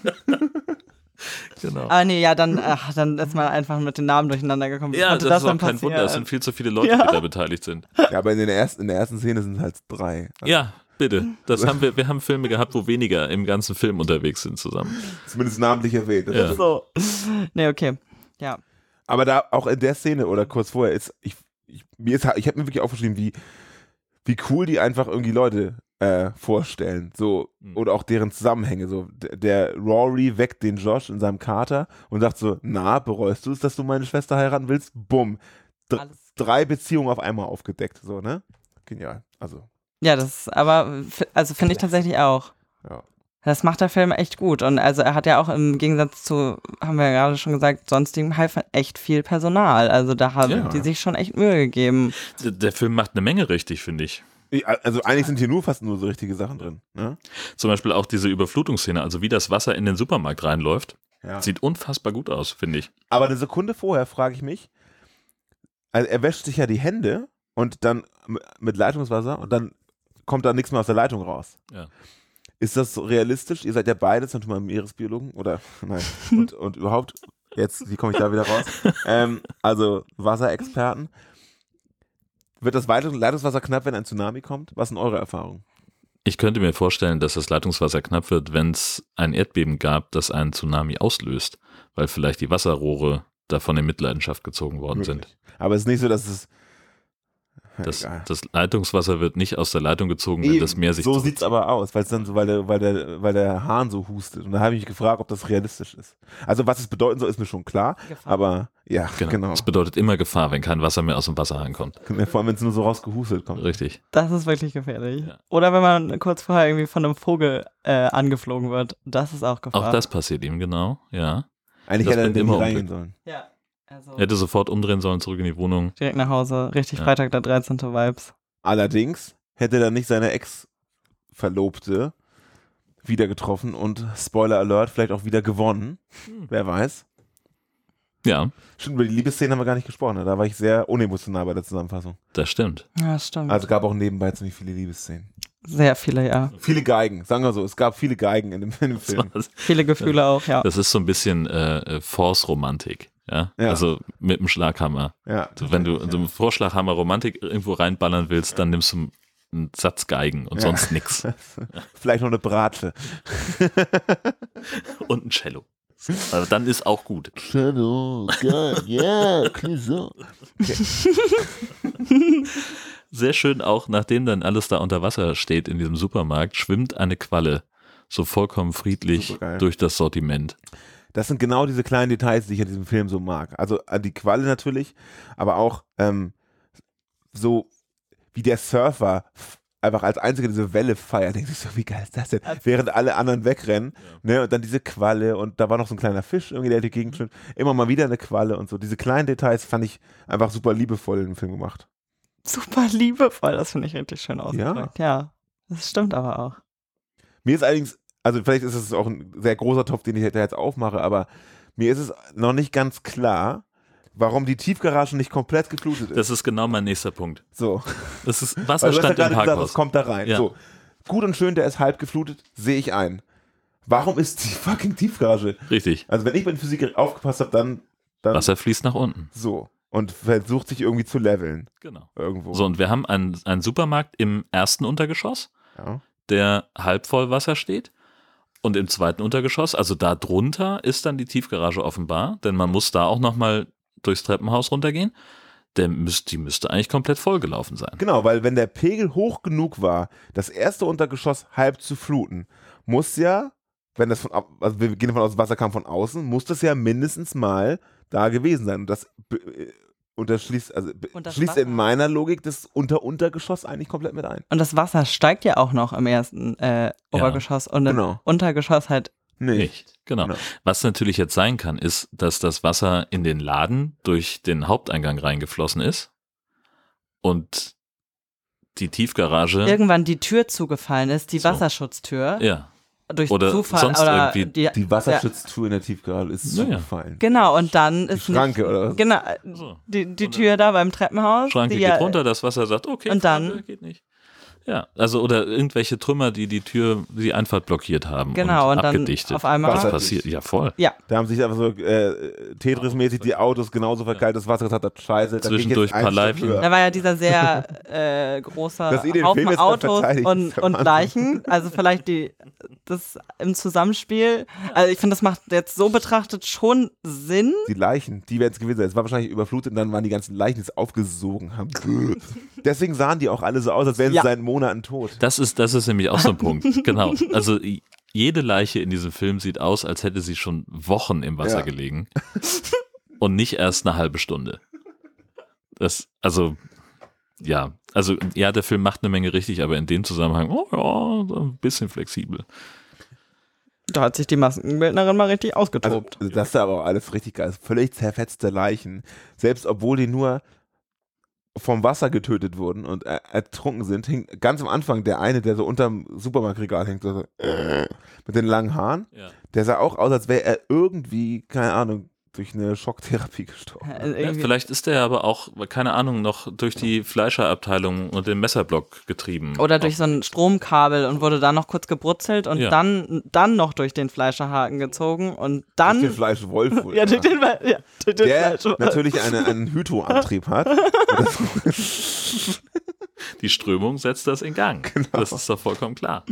Genau. Aber nee, ja, dann, ach, dann ist man einfach mit den Namen durcheinander gekommen. Ja, konnte das, ist auch kein Wunder. Es sind viel zu viele Leute, Ja. die da beteiligt sind. Ja, aber in, den ersten, in der ersten Szene sind es halt drei. Ja, bitte. Das haben wir, wir haben Filme gehabt, wo weniger im ganzen Film unterwegs sind zusammen. Zumindest namentlich erwähnt. Das Ja. ist- So. Nee, okay. Ja. Aber da auch in der Szene oder kurz vorher ist, ich, ich, mir ist, ich habe mir wirklich aufgeschrieben, wie, wie cool die einfach irgendwie Leute äh, vorstellen. So, Mhm. oder auch deren Zusammenhänge. So, der, der Rory weckt den Josh in seinem Kater und sagt so: Na, bereust du es, dass du meine Schwester heiraten willst? Bumm. D Alles. drei Beziehungen auf einmal aufgedeckt. So, ne? Genial. Also, Ja, das, aber, also finde ich tatsächlich auch. ja. Das macht der Film echt gut. Und also er hat ja auch im Gegensatz zu, haben wir ja gerade schon gesagt, sonstigem Haifa echt viel Personal. Also da haben Ja. die sich schon echt Mühe gegeben. Der- Der Film macht eine Menge richtig, finde ich. Also, eigentlich sind hier nur fast nur so richtige Sachen drin. Ne? Zum Beispiel auch diese Überflutungsszene, also wie das Wasser in den Supermarkt reinläuft, Ja. sieht unfassbar gut aus, finde ich. Aber eine Sekunde vorher frage ich mich, also er wäscht sich ja die Hände und dann mit Leitungswasser und dann kommt da nichts mehr aus der Leitung raus. Ja. Ist das so realistisch? Ihr seid ja beide zum Beispiel Meeresbiologen oder nein und, und überhaupt jetzt, wie komme ich da wieder raus? ähm, also Wasserexperten. Wird das Leitung- Leitungswasser knapp, wenn ein Tsunami kommt? Was sind eure Erfahrungen? Ich könnte mir vorstellen, dass das Leitungswasser knapp wird, wenn es ein Erdbeben gab, das einen Tsunami auslöst, weil vielleicht die Wasserrohre davon in Mitleidenschaft gezogen worden sind. Möglich. Aber es ist nicht so, dass es Das, das Leitungswasser wird nicht aus der Leitung gezogen, wenn Eben, das Meer sich so sieht's aber aus, weil es dann so, weil der, weil der, weil der Hahn so hustet. Und da habe ich mich gefragt, ob das realistisch ist. Also was es bedeuten soll, ist mir schon klar. Gefahr. Aber ja, Genau. genau. Das bedeutet immer Gefahr, wenn kein Wasser mehr aus dem Wasserhahn kommt. Vor allem, wenn es nur so rausgehustet kommt. Richtig. Das ist wirklich gefährlich. Ja. Oder wenn man kurz vorher irgendwie von einem Vogel äh, angeflogen wird. Das ist auch Gefahr. Auch das passiert ihm, genau. Ja. Eigentlich Das hätte er bringt in immer reingehen sollen. Ja. Also Er hätte sofort umdrehen sollen, zurück in die Wohnung. direkt nach Hause. Richtig Ja. Freitag der 13. Vibes. Allerdings hätte dann nicht seine Ex-Verlobte wieder getroffen und Spoiler Alert, vielleicht auch wieder gewonnen. Wer weiß. Ja, Stimmt, über die Liebesszene haben wir gar nicht gesprochen. ne? Da war ich sehr unemotional bei der Zusammenfassung. das stimmt. Ja, stimmt. Also gab auch nebenbei ziemlich viele Liebesszenen. Sehr viele, ja. Viele Geigen, sagen wir so. Es gab viele Geigen in dem, in dem Film. Viele Gefühle auch, ja. Das ist so ein bisschen äh, äh, Force-Romantik. Ja? Ja. Also mit dem Schlaghammer. Ja. Also wenn du so einen Vorschlaghammer Romantik irgendwo reinballern willst, dann nimmst du einen Satz Geigen und Ja. sonst nix. Vielleicht noch eine Bratsche. Und ein Cello. Also dann ist auch gut. Shadow, geil, ja, so. Sehr schön auch, nachdem dann alles da unter Wasser steht in diesem Supermarkt, schwimmt eine Qualle so vollkommen friedlich durch das Sortiment. Das sind genau diese kleinen Details, die ich an diesem Film so mag. Also an die Qualle natürlich, aber auch ähm, so wie der Surfer einfach als einziger diese Welle feiert. Denkt sich so, wie geil ist das denn? Während alle anderen wegrennen. Ne? Und dann diese Qualle und da war noch so ein kleiner Fisch irgendwie, der die Gegend schwimmt. Immer mal wieder eine Qualle und so. Diese kleinen Details fand ich einfach super liebevoll in dem Film gemacht. Super liebevoll, das finde ich richtig schön ausgedrückt. Ja. Das stimmt aber auch. Mir ist allerdings, also vielleicht ist es auch ein sehr großer Topf, den ich da jetzt aufmache, aber mir ist es noch nicht ganz klar, warum die Tiefgarage nicht komplett geflutet ist. Das ist genau mein nächster Punkt. so. Das ist Weil Wasser du hast ja stand im gesagt, Parkhaus. es kommt da rein. Ja. So. Gut und schön, der ist halb geflutet, sehe ich ein. Warum ist die fucking Tiefgarage? Richtig. Also wenn ich der Physik aufgepasst habe, dann, dann Wasser fließt nach unten. so. Und versucht sich irgendwie zu leveln. Genau. Irgendwo. So, und wir haben einen, einen Supermarkt im ersten Untergeschoss, Ja. der halb voll Wasser steht. Und im zweiten Untergeschoss, also da drunter, ist dann die Tiefgarage offenbar, denn man muss da auch nochmal durchs Treppenhaus runtergehen. Der müsst, die müsste eigentlich komplett vollgelaufen sein. Genau, weil wenn der Pegel hoch genug war, das erste Untergeschoss halb zu fluten, muss ja, wenn das von, also wir gehen davon aus, das Wasser kam von außen, muss das ja mindestens mal da gewesen sein. Und das be- äh, unterschließt, also Und das schließt Wasser- in meiner Logik das Unter-Untergeschoss eigentlich komplett mit ein. Und das Wasser steigt ja auch noch im ersten äh, Obergeschoss und im Genau. Untergeschoss halt. Nee. Nicht. Genau. Genau. Was natürlich jetzt sein kann, ist, dass das Wasser in den Laden durch den Haupteingang reingeflossen ist und die Tiefgarage. Irgendwann die Tür zugefallen ist, die So. Wasserschutztür. ja, Durch Oder Zufall sonst oder irgendwie die, Die Wasserschutztür in der Tiefgarage ist Naja. zugefallen. Genau, und dann ist Schranke, nicht, oder was? Genau, So. die, die Tür da beim Treppenhaus. Schranke die geht ja, runter, das Wasser sagt, okay, Und dann- Freunde, geht nicht. Ja, also oder irgendwelche Trümmer, die die Tür, die Einfahrt blockiert haben Genau, und, und dann abgedichtet. auf einmal- Was passiert? Ja, voll. Da haben sich einfach so äh, Tetris-mäßig die Autos genauso verkaltes Wasser gesagt hat, scheiße, da Zwischendurch ein paar höher. Da war ja dieser sehr äh, den Haufen Autos und, und. Leichen. Also vielleicht die das im Zusammenspiel. Also ich finde, das macht jetzt so betrachtet schon Sinn. Die Leichen, die werden es gewesen sein. Es war wahrscheinlich überflutet und dann waren die ganzen Leichen, die es aufgesogen haben. Deswegen sahen die auch alle so aus, als wären sie Ja. seit Monaten tot. Das ist, das ist nämlich auch so ein Punkt. Genau. Also jede Leiche in diesem Film sieht aus, als hätte sie schon Wochen im Wasser Ja. gelegen. Und nicht erst eine halbe Stunde. Das, also, ja. Also, ja, der Film macht eine Menge richtig, aber in dem Zusammenhang, oh ja, ein bisschen flexibel. Da hat sich die Maskenbildnerin mal richtig Also, ausgetobt. also das ist aber auch alles richtig geil. Völlig zerfetzte Leichen. Selbst obwohl die nur vom Wasser getötet wurden und er ertrunken sind, hing ganz am Anfang der eine, der so unterm Supermarktregal hängt, so, äh, mit den langen Haaren, Ja. der sah auch aus, als wäre er irgendwie, keine Ahnung, durch eine Schocktherapie gestorben. Ja, irgendwie- vielleicht ist der aber auch, keine Ahnung, noch durch die Fleischerabteilung und den Messerblock getrieben. Oder durch so ein Stromkabel und wurde dann noch kurz gebrutzelt und Ja. dann, dann noch durch den Fleischerhaken gezogen und dann. Durch den Fleischwolf. wohl, ja, durch den, ja, durch den der Fleisch. natürlich eine, einen Hydroantrieb hat. Die Strömung setzt das in Gang. Genau. Das ist doch vollkommen klar.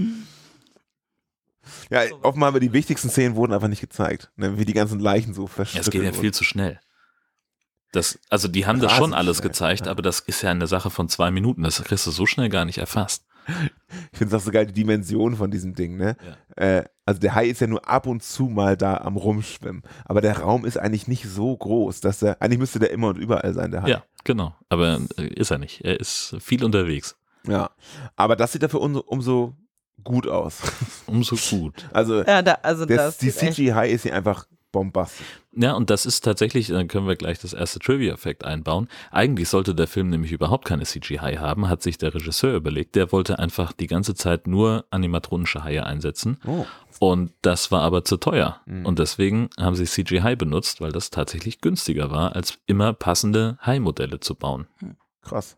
Ja, offenbar aber die wichtigsten Szenen wurden einfach nicht gezeigt. Ne, wie die ganzen Leichen so Ja, verschwinden. es geht ja viel zu schnell. Das, also die haben das schon alles schnell, gezeigt, ja. aber das ist ja eine Sache von zwei Minuten. Das kriegst du so schnell gar nicht erfasst. Ich finde es auch so geil, die Dimension von diesem Ding, ne? Ja. Äh, also der Hai ist ja nur ab und zu mal da am Rumschwimmen. Aber der Raum ist eigentlich nicht so groß, dass er, eigentlich müsste der immer und überall sein, der Hai. Ja, genau. Aber äh, ist er nicht. Er ist viel unterwegs. Ja. Aber das sieht dafür umso, umso gut aus. Umso gut. Also Ja, da, also der, das die CGI ist hier einfach bombastisch. Ja, und das ist tatsächlich, dann können wir gleich das erste Trivia-Effekt einbauen. Eigentlich sollte der Film nämlich überhaupt keine CGI haben, hat sich der Regisseur überlegt. Der wollte einfach die ganze Zeit nur animatronische Haie einsetzen. Oh. Und das war aber zu teuer. Mhm. Und deswegen haben sie CGI benutzt, weil das tatsächlich günstiger war, als immer passende Hai-Modelle zu bauen. Krass.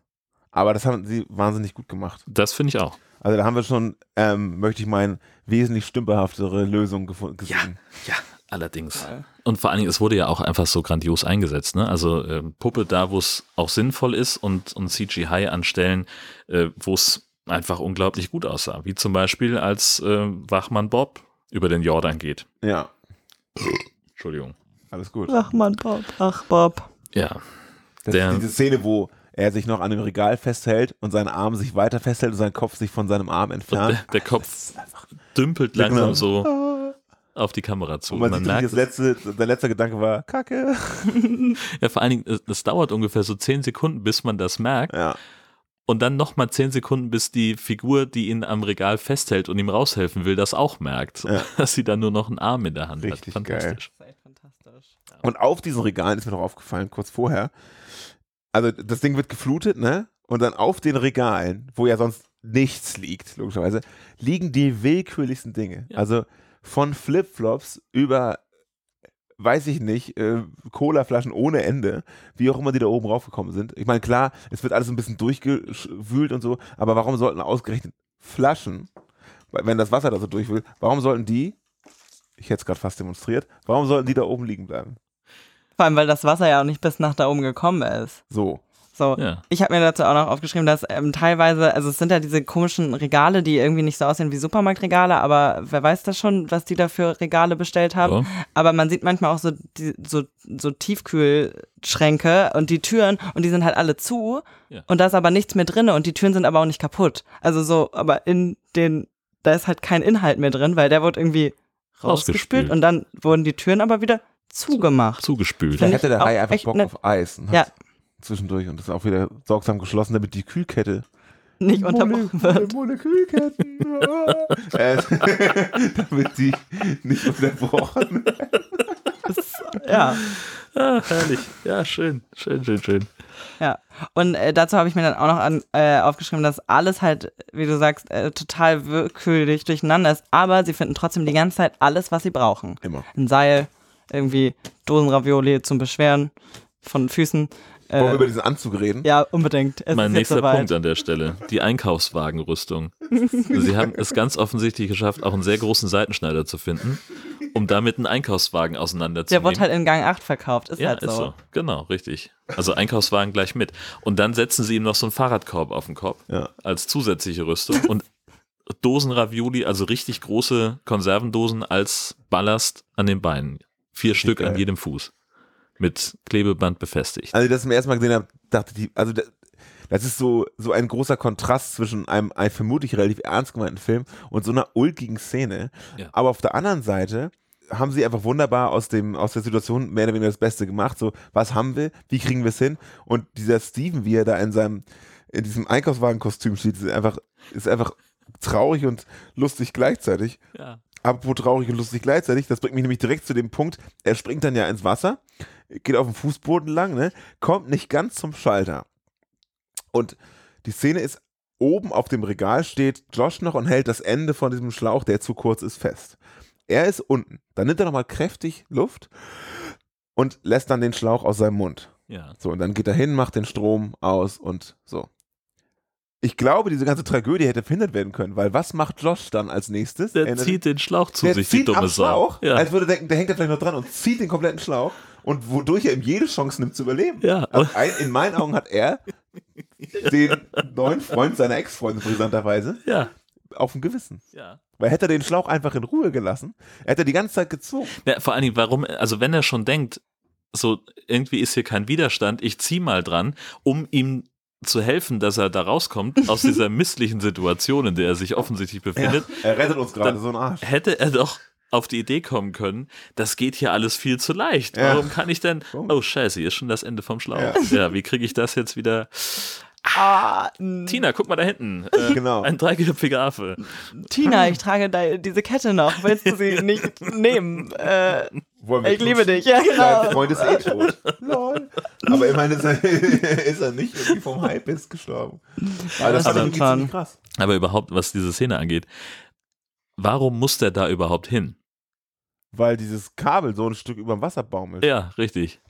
Aber das haben sie wahnsinnig gut gemacht. Das finde ich auch. Also da haben wir schon, ähm, möchte ich meinen, wesentlich stümperhaftere Lösungen gefunden. gesehen. Ja, allerdings. Und vor allen Dingen, es wurde ja auch einfach so grandios eingesetzt. Ne? Also ähm, Puppe da, wo es auch sinnvoll ist und, und CGI an Stellen, äh, wo es einfach unglaublich gut aussah. Wie zum Beispiel, als äh, Wachmann Bob über den Jordan geht. Ja, Entschuldigung. alles gut. Ach Mann, Bob. Ach, Bob. Ja, Das Der- ist diese Szene, wo er sich noch an dem Regal festhält und sein Arm sich weiter festhält und sein Kopf sich von seinem Arm und entfernt. der, der Kopf dümpelt Ja, langsam genau. so auf die Kamera zu. Und man, Und sieht, man das merkt, letzte, der letzte Gedanke war, Kacke. ja, vor allen Dingen, es- es dauert ungefähr so zehn Sekunden, bis man das merkt. Ja, Und dann nochmal zehn Sekunden, bis die Figur, die ihn am Regal festhält und ihm raushelfen will, das auch merkt. Ja. Dass sie dann nur noch einen Arm in der Hand Richtig hat. Fantastisch. Das fantastisch. Und auf diesen Regalen ist mir noch aufgefallen, kurz vorher, also das Ding wird geflutet, ne? Und dann auf den Regalen, wo ja sonst nichts liegt, logischerweise, liegen die willkürlichsten Dinge. Ja. Also von Flipflops über, weiß ich nicht, äh, Colaflaschen ohne Ende, wie auch immer die da oben raufgekommen sind. Ich meine, klar, es wird alles ein bisschen durchgewühlt und so, aber warum sollten ausgerechnet Flaschen, wenn das Wasser da so durch will, warum sollten die, ich hätte es gerade fast demonstriert, warum sollten die da oben liegen bleiben? Vor allem, weil das Wasser ja auch nicht bis nach da oben gekommen ist. So. So. Ja. Ich habe mir dazu auch noch aufgeschrieben, dass ähm, teilweise, also es sind ja diese komischen Regale, die irgendwie nicht so aussehen wie Supermarktregale, aber wer weiß das schon, was die da für Regale bestellt haben. Ja. Aber man sieht manchmal auch so, die, so, so Tiefkühlschränke und die Türen und die sind halt alle zu Ja. und da ist aber nichts mehr drin und die Türen sind aber auch nicht kaputt. Also so, aber in den, da ist halt kein Inhalt mehr drin, weil der wurde irgendwie Rausgespült. rausgespült und dann wurden die Türen aber wieder zugemacht. Zugespült. Da hätte der Hai einfach Bock ne- auf Eis und Ja. hat zwischendurch und das ist auch wieder sorgsam geschlossen, damit die Kühlkette Nicht unterbrochen wird. Mole Kühlketten. äh, damit die nicht unterbrochen. Ja. Ah, herrlich. Ja, schön. Schön, schön, schön. Ja, und äh, dazu habe ich mir dann auch noch an, äh, aufgeschrieben, dass alles halt, wie du sagst, äh, total willkürlich durcheinander ist, aber sie finden trotzdem die ganze Zeit alles, was sie brauchen. Immer. Ein Seil, irgendwie Dosenravioli zum Beschweren von Füßen. Wollen wir Äh, über diesen Anzug reden? ja, unbedingt. Es mein nächster. Punkt an der Stelle. Die Einkaufswagenrüstung. Sie haben es ganz offensichtlich geschafft, auch einen sehr großen Seitenschneider zu finden, um damit einen Einkaufswagen Der auseinanderzunehmen. wurde halt in Gang 8 verkauft, ist ja, halt so. ist so. Genau, richtig. Also Einkaufswagen gleich mit. Und dann setzen sie ihm noch so einen Fahrradkorb auf den Kopf Ja. als zusätzliche Rüstung und Dosenravioli, also richtig große Konservendosen als Ballast an den Beinen. Vier Stück an geil. jedem Fuß. Mit Klebeband befestigt. Als ich das zum ersten Mal gesehen habe, dachte ich, also das, das ist so, so ein großer Kontrast zwischen einem, einem vermutlich relativ ernst gemeinten Film und so einer ulkigen Szene. Ja. Aber auf der anderen Seite haben sie einfach wunderbar aus, dem, aus der Situation mehr oder weniger das Beste gemacht. So, was haben wir? Wie kriegen wir es hin? Und dieser Steven, wie er da in seinem, in diesem Einkaufswagenkostüm steht, ist einfach, ist einfach traurig und lustig gleichzeitig. Ja. Apropos traurig und lustig gleichzeitig, das bringt mich nämlich direkt zu dem Punkt, er springt dann ja ins Wasser, geht auf dem Fußboden lang, ne, kommt nicht ganz zum Schalter. Und die Szene ist, oben auf dem Regal steht Josh noch und hält das Ende von diesem Schlauch, der zu kurz ist, fest. Er ist unten. Dann nimmt er nochmal kräftig Luft und lässt dann den Schlauch aus seinem Mund. Ja. So, und dann geht er hin, macht den Strom aus und so. Ich glaube, diese ganze Tragödie hätte verhindert werden können, weil was macht Josh dann als nächstes? Der Erinnert- zieht den Schlauch zu der sich, die zieht dumme am Sau. Schlauch, Ja. als würde er denken, der hängt da vielleicht noch dran und zieht den kompletten Schlauch und wodurch er ihm jede Chance nimmt zu überleben. Ja. Also ein, in meinen Augen hat er den neuen Freund seiner Ex-Freundin brisanterweise ja. auf dem Gewissen. Ja. Weil hätte er den Schlauch einfach in Ruhe gelassen, hätte er die ganze Zeit gezogen. Ja, vor allen Dingen, warum, also wenn er schon denkt, so irgendwie ist hier kein Widerstand, ich zieh mal dran, um ihm zu helfen, dass er da rauskommt aus dieser misslichen Situation, in der er sich offensichtlich befindet, Er rettet uns gerade so einen Arsch. hätte er doch auf die Idee kommen können, das geht hier alles viel zu leicht. Ja. Warum kann ich denn, oh scheiße, hier ist schon das Ende vom Schlauch. Ja, Ja. wie kriege ich das jetzt wieder? Ah, Tina, guck mal da hinten. Äh, Genau. Ein dreiköpfiger Affe. Tina, ich trage de diese Kette noch. Willst du sie nicht nehmen? Äh, Wollen wir ich liebe dich. Ja, Dein genau. Freund ist eh tot. Lol. Aber immerhin ist er, ist er nicht irgendwie vom Hype ist gestorben. Ja, das fand ich stimmt irgendwie schon. ziemlich krass. Aber überhaupt, was diese Szene angeht, warum muss der da überhaupt hin? Weil dieses Kabel so ein Stück über dem Wasser baumelt. Ja, richtig.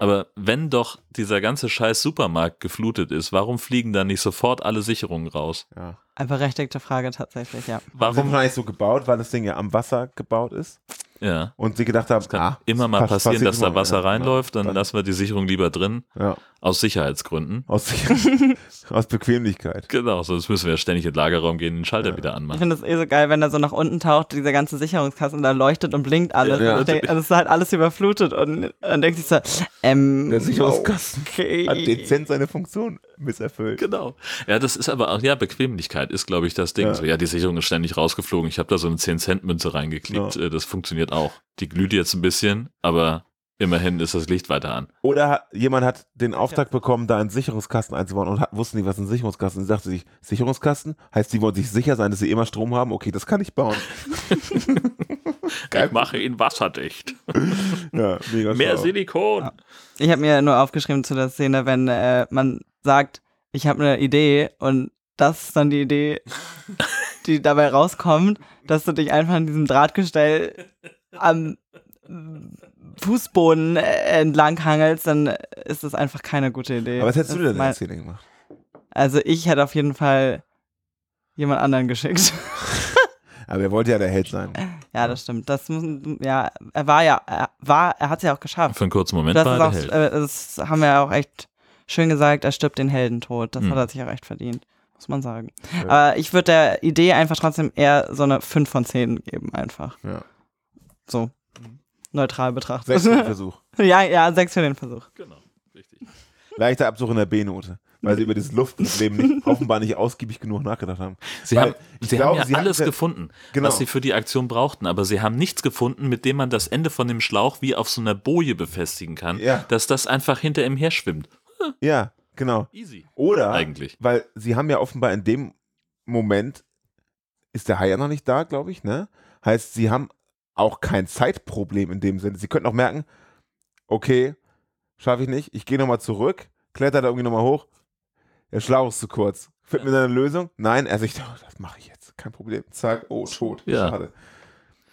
Aber wenn doch dieser ganze scheiß Supermarkt geflutet ist, warum fliegen da nicht sofort alle Sicherungen raus? Ja. Eine berechtigte Frage tatsächlich, ja. Warum Warum? wahrscheinlich so gebaut, weil das Ding ja am Wasser gebaut ist Ja. und sie gedacht haben, Kann ah, immer mal pass- passieren, passiert dass da Wasser ja. reinläuft, dann Ja. lassen wir die Sicherung lieber drin, Ja, aus Sicherheitsgründen. aus, aus Bequemlichkeit. Genau, sonst müssen wir ja ständig in den Lagerraum gehen, den Schalter wieder Ich anmachen. finde es eh so geil, wenn er so nach unten taucht, dieser ganze Sicherungskasten, da leuchtet und blinkt alles. Ja, Und ich denk, also es ist halt alles überflutet und dann denkt sich so, ähm, Der Sicherungskasten okay. hat dezent seine Funktion misserfüllt. Genau. Ja, das ist aber auch, ja, Bequemlichkeit ist, glaube ich, das Ding. Ja. So, ja, die Sicherung ist ständig rausgeflogen. Ich habe da so eine 10-Cent-Münze reingeklickt. Ja. Äh, Das funktioniert auch. Die glüht jetzt ein bisschen, aber immerhin ist das Licht weiter an. Oder jemand hat den Auftrag bekommen, da einen Sicherungskasten einzubauen und hat, wussten nicht, was ein Sicherungskasten ist. Sie dachte sich, Sicherungskasten? Heißt, sie wollen sich sicher sein, dass sie immer Strom haben? Okay, das kann ich bauen. Ich mache ihn wasserdicht. Ja, mega Mehr schlau. Silikon. Ich habe mir nur aufgeschrieben zu der Szene, wenn äh, man sagt, ich habe eine Idee und das ist dann die Idee, die dabei rauskommt, dass du dich einfach an diesem Drahtgestell am Fußboden äh, entlang hangelst, dann ist das einfach keine gute Idee. Aber was hättest du Das denn in der Szene gemacht? Also ich hätte auf jeden Fall jemand anderen geschickt. Aber er wollte ja der Held sein. ja, das stimmt. Das muss, ja, er war ja, er war, er hat es ja auch geschafft. Für einen kurzen Moment Das, war er auch, der Held. äh, das haben wir ja auch echt schön gesagt, er stirbt den Heldentod. Das Mhm. hat er sich auch echt verdient, muss man sagen. Aber ich würde der Idee einfach trotzdem eher so eine 5 von 10 geben, einfach. Ja. So. Neutral betrachtet. Sechs für den Versuch. ja, ja, 6 für den Versuch. Genau, richtig. Leichter Absuch in der B-Note. Weil sie über dieses Luftproblem nicht, offenbar nicht ausgiebig genug nachgedacht haben. Sie Weil haben, ich sie glaube, haben ja sie alles gefunden, Genau. was sie für die Aktion brauchten, aber sie haben nichts gefunden, mit dem man das Ende von dem Schlauch wie auf so einer Boje befestigen kann, Ja. dass das einfach hinter ihm her schwimmt. Ja, genau. Easy. Oder, Eigentlich. weil sie haben ja offenbar in dem Moment, ist der Hai ja noch nicht da, glaube ich, ne? Heißt, sie haben auch kein Zeitproblem in dem Sinne. Sie könnten auch merken, okay, schaffe ich nicht, ich gehe nochmal zurück, kletter da irgendwie nochmal hoch, der Schlauch ist zu kurz. Findet mir eine Lösung? Nein, er sagt, oh, das mache ich jetzt, kein Problem. Zack, oh, tot, Ja. schade.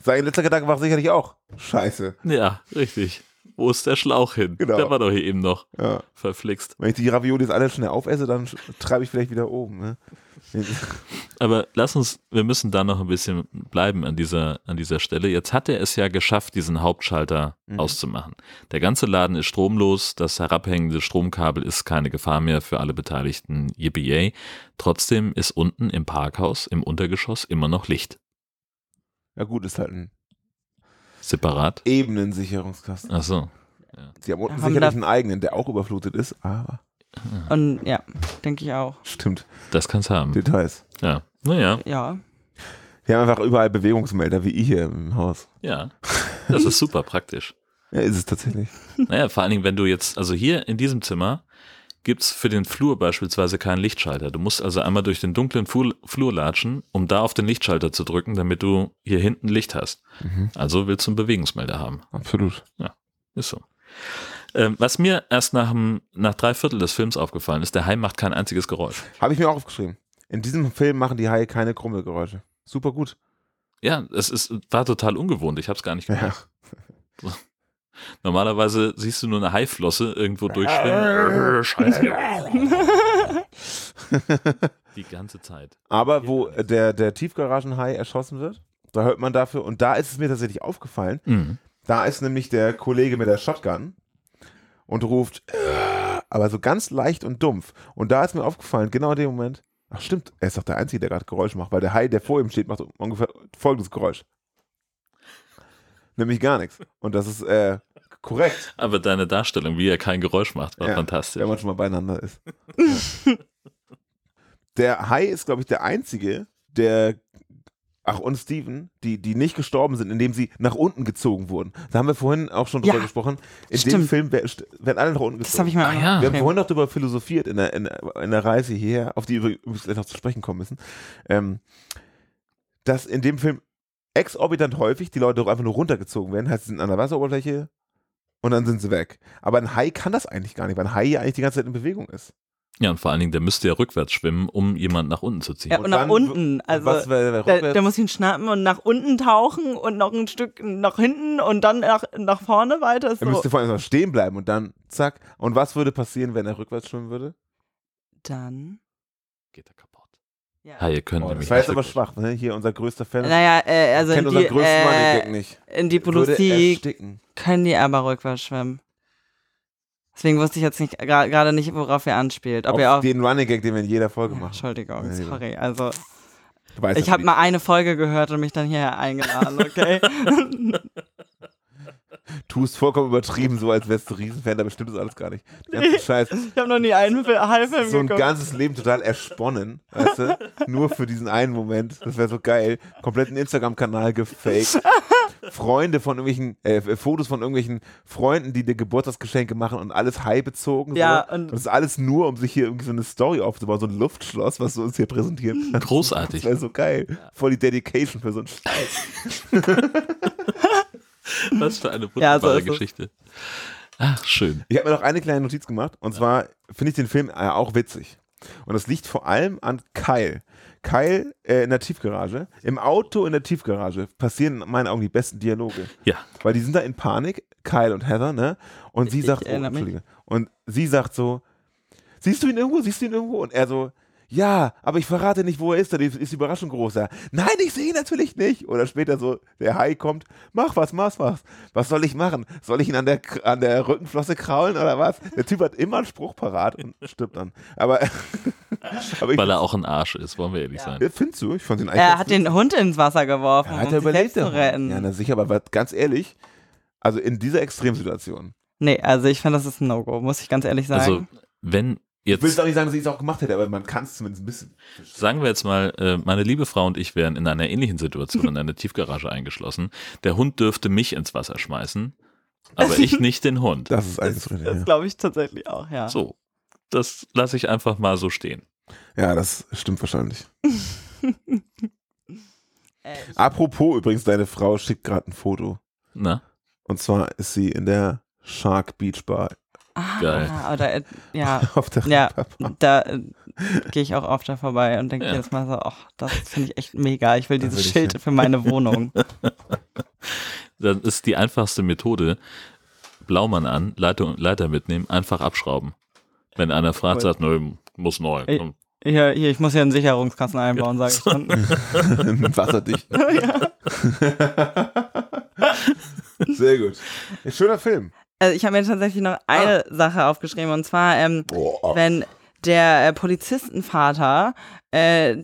Sein letzter Gedanke war sicherlich auch, scheiße. Ja, richtig. Wo ist der Schlauch hin? Genau. Der war doch hier eben noch Ja. verflixt. Wenn ich die Raviolis alle schnell aufesse, dann treibe ich vielleicht wieder oben. Ne? Aber lass uns, wir müssen da noch ein bisschen bleiben an dieser, an dieser Stelle. Jetzt hat er es ja geschafft, diesen Hauptschalter Mhm. auszumachen. Der ganze Laden ist stromlos, das herabhängende Stromkabel ist keine Gefahr mehr für alle Beteiligten. Yippie Trotzdem ist unten im Parkhaus, im Untergeschoss, immer noch Licht. Ja gut, ist halt ein Separat. Ebenensicherungskasten. Ach so. Sie haben unten Haben sicherlich einen eigenen, der auch überflutet ist, aber Und ja, denke ich auch. stimmt, Das kann's haben. Details. Ja. Naja, Ja. Wir haben einfach überall Bewegungsmelder, wie ich hier im Haus. ja. Das ist super praktisch. Ja, ist es tatsächlich. Naja, vor allen Dingen, wenn du jetzt, also hier in diesem Zimmer gibt's für den Flur beispielsweise keinen Lichtschalter. Du musst also einmal durch den dunklen Flur, Flur latschen, um da auf den Lichtschalter zu drücken, damit du hier hinten Licht hast. Mhm. Also willst du einen Bewegungsmelder haben. Absolut. Ist so. Ähm, was mir erst nach, dem, nach drei Viertel des Films aufgefallen ist, der Hai macht kein einziges Geräusch. Habe ich mir auch aufgeschrieben. In diesem Film machen die Haie keine Krummelgeräusche. Super gut. Ja, es ist, war total ungewohnt. Ich habe es gar nicht Ja. gemerkt. Normalerweise siehst du nur eine Haiflosse irgendwo durchschwimmen. Scheiße. Die ganze Zeit. Aber wo der, der Tiefgaragenhai erschossen wird, da hört man dafür, und da ist es mir tatsächlich aufgefallen, Mhm. da ist nämlich der Kollege mit der Shotgun und ruft, "Äh", aber so ganz leicht und dumpf. Und da ist mir aufgefallen, genau in dem Moment, ach stimmt, er ist doch der Einzige, der gerade Geräusch macht, weil der Hai, der vor ihm steht, macht ungefähr folgendes Geräusch. Nämlich gar nichts. Und das ist äh, korrekt, Aber deine Darstellung, wie er kein Geräusch macht, war Ja, fantastisch. wenn man schon mal beieinander ist. der Hai ist, glaube ich, der Einzige, der ach und Steven, die, die nicht gestorben sind, indem sie nach unten gezogen wurden. Da haben wir vorhin auch schon drüber Ja, gesprochen. In dem stimmt. Film wer- st- werden alle nach unten gezogen. Das habe ich mir auch Ah, ja. Wir haben vorhin noch darüber philosophiert in der, in, der- in der Reise hierher, auf die wir übrigens gleich noch zu sprechen kommen müssen, ähm, dass in dem Film exorbitant häufig die Leute doch einfach nur runtergezogen werden, heißt, sie sind an der Wasseroberfläche und dann sind sie weg. Aber ein Hai kann das eigentlich gar nicht, weil ein Hai ja eigentlich die ganze Zeit in Bewegung ist. Ja, und vor allen Dingen, der müsste ja rückwärts schwimmen, um jemanden nach unten zu ziehen. Ja, und nach dann- unten. und Also, was wäre der, rückwärts? der muss ihn schnappen und nach unten tauchen und noch ein Stück nach hinten und dann nach, nach vorne weiter. Ist er so. müsste vorhin erstmal stehen bleiben und dann zack. Und was würde passieren, wenn er rückwärts schwimmen würde? Dann. Geht er kaputt. Ja. Haie können Oh, nämlich das war jetzt aber schwach, ne? Hier unser größter Fan. Naja, äh, also kennt in unseren die, größten Running Gag äh, nicht. in die Würde Politik können die aber rückwärts schwimmen. Deswegen wusste ich jetzt nicht gerade nicht, worauf ihr anspielt. Ob Auf ihr auch. den Running Gag, den wir in jeder Folge machen. Entschuldigung, Ja, sorry. Also, Du ich habe mal eine Folge gehört und mich dann hierher eingeladen, okay? tust vollkommen übertrieben, so als wärst du Riesenfan, dabei stimmt das alles gar nicht. Scheiß. ich habe noch nie einen Fil- High-Film So ein geguckt. ganzes Leben total ersponnen, weißt du? Nur für diesen einen Moment. Das wäre so geil. Kompletten Instagram-Kanal gefaked. Freunde von irgendwelchen, äh, Fotos von irgendwelchen Freunden, die dir Geburtstagsgeschenke machen und alles high bezogen. Ja, so. und- und das ist alles nur, um sich hier irgendwie so eine Story aufzubauen, so ein Luftschloss, was du uns hier präsentieren kannst. Großartig. Das wäre so geil. Voll die Dedication für so einen Scheiß. Was für eine Ja, so wunderbare ist es. Geschichte. Ach, schön. Ich habe mir noch eine kleine Notiz gemacht und zwar finde ich den Film äh, auch witzig. Und das liegt vor allem an Kyle. Kyle äh, in der Tiefgarage. Im Auto in der Tiefgarage passieren in meinen Augen die besten Dialoge. Ja. Weil die sind da in Panik, Kyle und Heather, ne? Und sie Ich sagt, oh. Entschuldige. Und sie sagt so, siehst du ihn irgendwo? Siehst du ihn irgendwo? Und er so, ja, aber ich verrate nicht, wo er ist, da ist die Überraschung groß. Ja, Nein, ich sehe ihn natürlich nicht. Oder später so, der Hai kommt, mach was, mach was. Was soll ich machen? Soll ich ihn an der, an der Rückenflosse kraulen oder was? Der Typ hat immer einen Spruch parat und stirbt dann. Aber, aber ich, Weil er auch ein Arsch ist, wollen wir ehrlich Ja. sein. Findest du? Ich fand den eigentlich Er hat den Hund ins Wasser geworfen, ja, hat um er sich überlebt. selbst zu retten. Ja, na sicher, aber ganz ehrlich, also in dieser Extremsituation. Nee, also ich finde, das ist ein No-Go, muss ich ganz ehrlich sagen. Also, wenn Ich will jetzt, jetzt auch nicht sagen, dass ich es auch gemacht hätte, aber man kann es zumindest ein bisschen. sagen wir jetzt mal, äh, meine liebe Frau und ich wären in einer ähnlichen Situation in einer Tiefgarage eingeschlossen. Der Hund dürfte mich ins Wasser schmeißen, aber ich nicht den Hund. Das ist alles das richtig. das Ja. glaube ich tatsächlich auch, ja. So, das lasse ich einfach mal so stehen. ja, das stimmt wahrscheinlich. Äh, Apropos übrigens, deine Frau schickt gerade ein Foto. Na? Und zwar ist sie in der Shark Beach Bar ah, Geil. Oder, äh, ja, auf der Ja. Da äh, gehe ich auch oft da vorbei und denke Ja. jedes Mal so, ach, das finde ich echt mega. Ich will Da dieses will Schild hin. für meine Wohnung. Dann ist die einfachste Methode, Blaumann an, Leiter, Leiter mitnehmen, einfach abschrauben. Wenn einer fragt, sagt, nö, muss neu. Komm. Hier, hier, ich muss hier einen Sicherungskasten einbauen, sage ich schon. Wasserdicht. Sehr gut. Ein schöner Film. Also ich habe mir tatsächlich noch eine Sache aufgeschrieben und zwar, ähm, wenn der äh, Polizistenvater äh,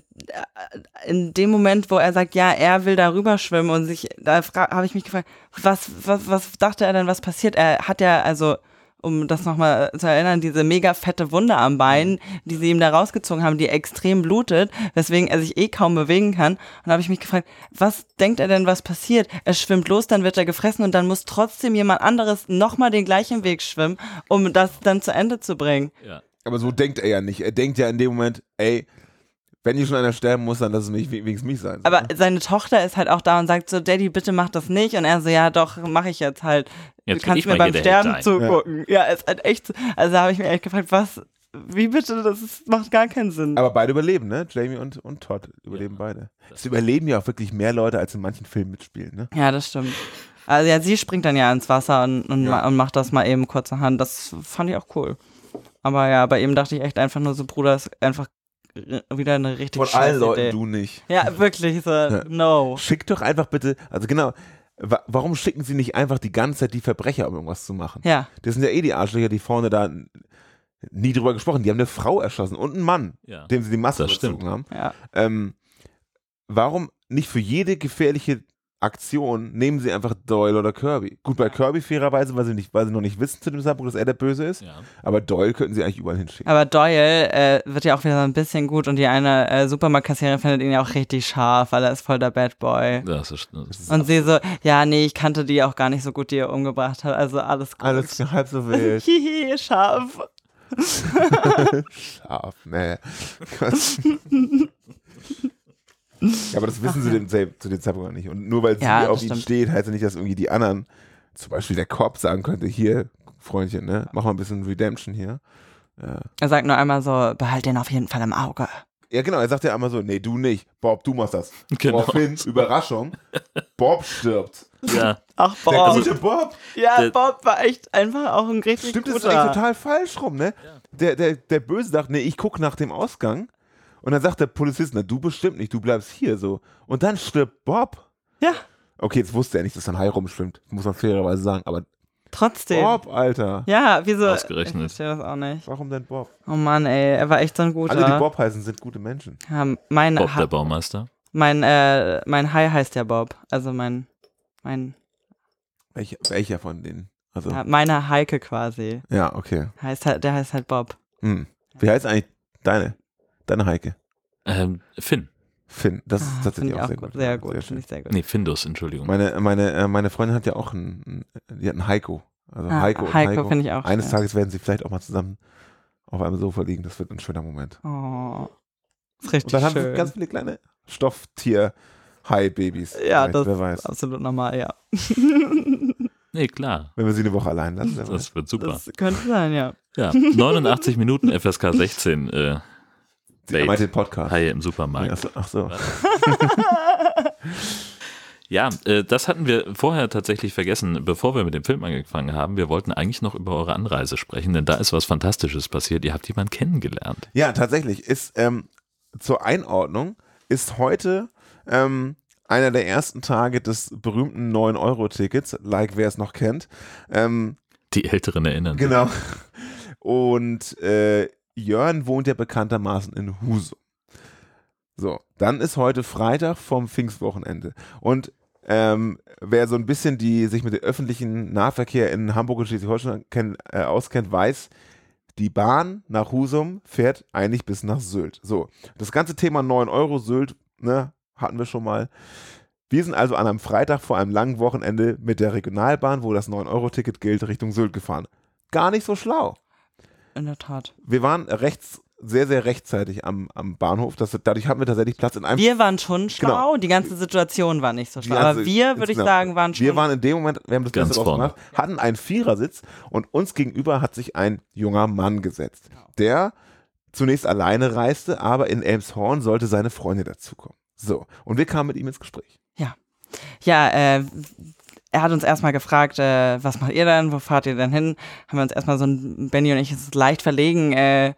in dem Moment, wo er sagt, ja, er will da rüberschwimmen und sich, da habe ich mich gefragt, was, was, was dachte er denn, was passiert? Er hat ja, also, um das nochmal zu erinnern, diese mega fette Wunde am Bein, die sie ihm da rausgezogen haben, die extrem blutet, weswegen er sich eh kaum bewegen kann. Und da habe ich mich gefragt, was denkt er denn, was passiert? Er schwimmt los, dann wird er gefressen und dann muss trotzdem jemand anderes nochmal den gleichen Weg schwimmen, um das dann zu Ende zu bringen. Ja. Aber so denkt er ja nicht. Er denkt ja in dem Moment, ey, wenn hier schon einer sterben muss, dann lass es mich wenigstens mich sein. Aber ne? seine Tochter ist halt auch da und sagt so, Daddy, bitte mach das nicht. Und er so, ja doch, mache ich jetzt halt. Jetzt du kannst ich mir beim Sterben zugucken. Ja, ist halt echt, so- also da habe ich mir echt gefragt, was, wie bitte, das ist, macht gar keinen Sinn. Aber beide überleben, ne? Jamie und, und Todd überleben beide. Es überleben ja auch wirklich mehr Leute, als in manchen Filmen mitspielen, ne? ja, das stimmt. Also ja, sie springt dann ja ins Wasser und, und, Ja. ma- und macht das mal eben kurzerhand. Das fand ich auch cool. Aber ja, bei ihm dachte ich echt einfach nur so, Bruder, ist einfach wieder eine richtig Von allen Leuten Idee. du nicht. Ja, wirklich so, no. Schick doch einfach bitte, also genau, wa warum schicken sie nicht einfach die ganze Zeit die Verbrecher, um irgendwas zu machen? Ja, Das sind ja eh die Arschlöcher, die vorne da nie drüber gesprochen. Die haben eine Frau erschossen und einen Mann, Ja. dem sie die stimmt. überzogen haben. ja. Ähm, warum nicht für jede gefährliche Aktion nehmen sie einfach Doyle oder Kirby. Gut, bei Kirby fairerweise, weil sie, nicht, weil sie noch nicht wissen zu dem Zeitpunkt, dass er der Böse ist. Ja. Aber Doyle könnten sie eigentlich überall hinschicken. Aber Doyle äh, wird ja auch wieder so ein bisschen gut und die eine äh, Supermarktkassiererin findet ihn ja auch richtig scharf, weil er ist voll der Bad Boy. Das ist, das ist Und sie so, ja, nee, ich kannte die auch gar nicht so gut, die er umgebracht hat. Also alles gut. Alles halb so wild. Hihi, scharf. Scharf, nee. ja, aber das wissen sie dem, zu dem Zeitpunkt noch nicht. Und nur weil sie Ja, auf das ihn stimmt. steht, heißt ja nicht, dass irgendwie die anderen, zum Beispiel der Korb, sagen könnte, hier, Freundchen, ne, mach mal ein bisschen Redemption hier. Ja. Er sagt nur einmal so, behalt den auf jeden Fall im Auge. Ja, genau, er sagt ja einmal so, nee, du nicht. Bob, du machst das. Genau. Woraufhin, Überraschung, Bob stirbt. ja. Ach, Der Bob. gute Bob. ja, der- Bob war echt einfach auch ein richtig Stimmt, das ist guter. eigentlich total falsch rum, ne? Der, der, der Böse sagt, nee, ich guck nach dem Ausgang. Und dann sagt der Polizist, na, du bestimmt nicht, du bleibst hier so. Und dann stirbt Bob. Ja, Okay, jetzt wusste er nicht, dass ein Hai rumschwimmt. Muss man fairerweise sagen. Aber trotzdem. Bob, Alter. Ja, wieso? Ausgerechnet. Ich verstehe das auch nicht. Warum denn Bob? Oh Mann, ey, er war echt so ein guter. Alle, die Bob heißen, sind gute Menschen. ja, mein, Bob, Ha- der Baumeister. mein, äh, mein Hai heißt ja Bob. Also mein, mein, Welcher, welcher von denen? Also, ja, meine Heike quasi. ja, okay. Heißt halt, der heißt halt Bob. Hm. Wie heißt eigentlich deine? Deine Heike? Ähm, Finn. Finn. Das ist Ah, tatsächlich Finde ich auch auch sehr gut. gut. Sehr gut. Sehr Finde schön. ich sehr gut. Nee, Findus, Entschuldigung. Meine, meine, äh, meine Freundin hat ja auch einen, die hat einen Heiko. Also Ah, Heiko und Heiko Heiko. finde ich auch Eines schön. Tages werden sie vielleicht auch mal zusammen auf einem Sofa liegen. Das wird ein schöner Moment. Oh, ist Und richtig dann haben schön. wir ganz viele kleine Stofftier-Hai-Babys. ja, das Wer ist weiß. absolut normal, ja. Nee, klar. Wenn wir sie eine Woche allein lassen. wer weiß. Das wird super. Das könnte sein, ja. Ja, 89 Minuten FSK 16. Äh, Sie Bait. meint den Podcast. Haie im Supermarkt. Ach so, ach so. Ja, äh, das hatten wir vorher tatsächlich vergessen, bevor wir mit dem Film angefangen haben. Wir wollten eigentlich noch über eure Anreise sprechen, denn da ist was Fantastisches passiert. Ihr habt jemanden kennengelernt. Ja, tatsächlich. Ist ähm, zur Einordnung ist heute ähm, einer der ersten Tage des berühmten 9-Euro-Tickets, like wer es noch kennt. Ähm, Die Älteren erinnern sich. Genau. Und äh, Jörn wohnt ja bekanntermaßen in Husum. So, dann ist heute Freitag vom Pfingstwochenende. Und ähm, wer so ein bisschen die sich mit dem öffentlichen Nahverkehr in Hamburg und Schleswig-Holstein äh, auskennt, weiß, die Bahn nach Husum fährt eigentlich bis nach Sylt. So, das ganze Thema 9 Euro Sylt, ne, hatten wir schon mal. Wir sind also an einem Freitag vor einem langen Wochenende mit der Regionalbahn, wo das 9-Euro-Ticket gilt, Richtung Sylt gefahren. Gar nicht so schlau. In der Tat. Wir waren rechts, sehr, sehr rechtzeitig am, am Bahnhof. Das, dadurch hatten wir tatsächlich Platz in einem. Wir waren schon schlau, Genau. die ganze Situation war nicht so schlau. ganze- Aber wir, würde ich insgesamt. sagen, waren schon. wir waren in dem Moment, wir haben das Ganz Beste draus vorne. gemacht, hatten einen Vierersitz und uns gegenüber hat sich ein junger Mann gesetzt, der zunächst alleine reiste, aber in Elmshorn sollte seine Freundin dazukommen. So, und wir kamen mit ihm ins Gespräch. Ja, äh, er hat uns erstmal gefragt, äh, was macht ihr denn, wo fahrt ihr denn hin? Haben wir uns erstmal so ein, Benny und ich, ist leicht verlegen, äh,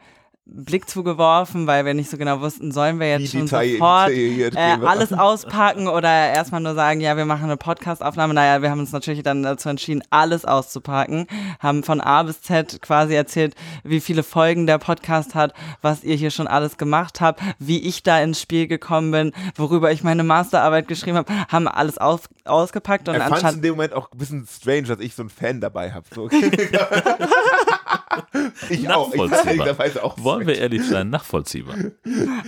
Blick zugeworfen, weil wir nicht so genau wussten, sollen wir jetzt Wie schon sofort äh, alles auspacken oder erstmal nur sagen, ja, wir machen eine Podcastaufnahme. Naja, wir haben uns natürlich dann dazu entschieden, alles auszupacken, haben von A bis Z quasi erzählt, wie viele Folgen der Podcast hat, was ihr hier schon alles gemacht habt, wie ich da ins Spiel gekommen bin, worüber ich meine Masterarbeit geschrieben habe, haben alles auf, ausgepackt und Er fand es in dem Moment auch ein bisschen strange, dass ich so einen Fan dabei habe. So. ich auch. Ich auch Wollen wir ehrlich sein, nachvollziehbar.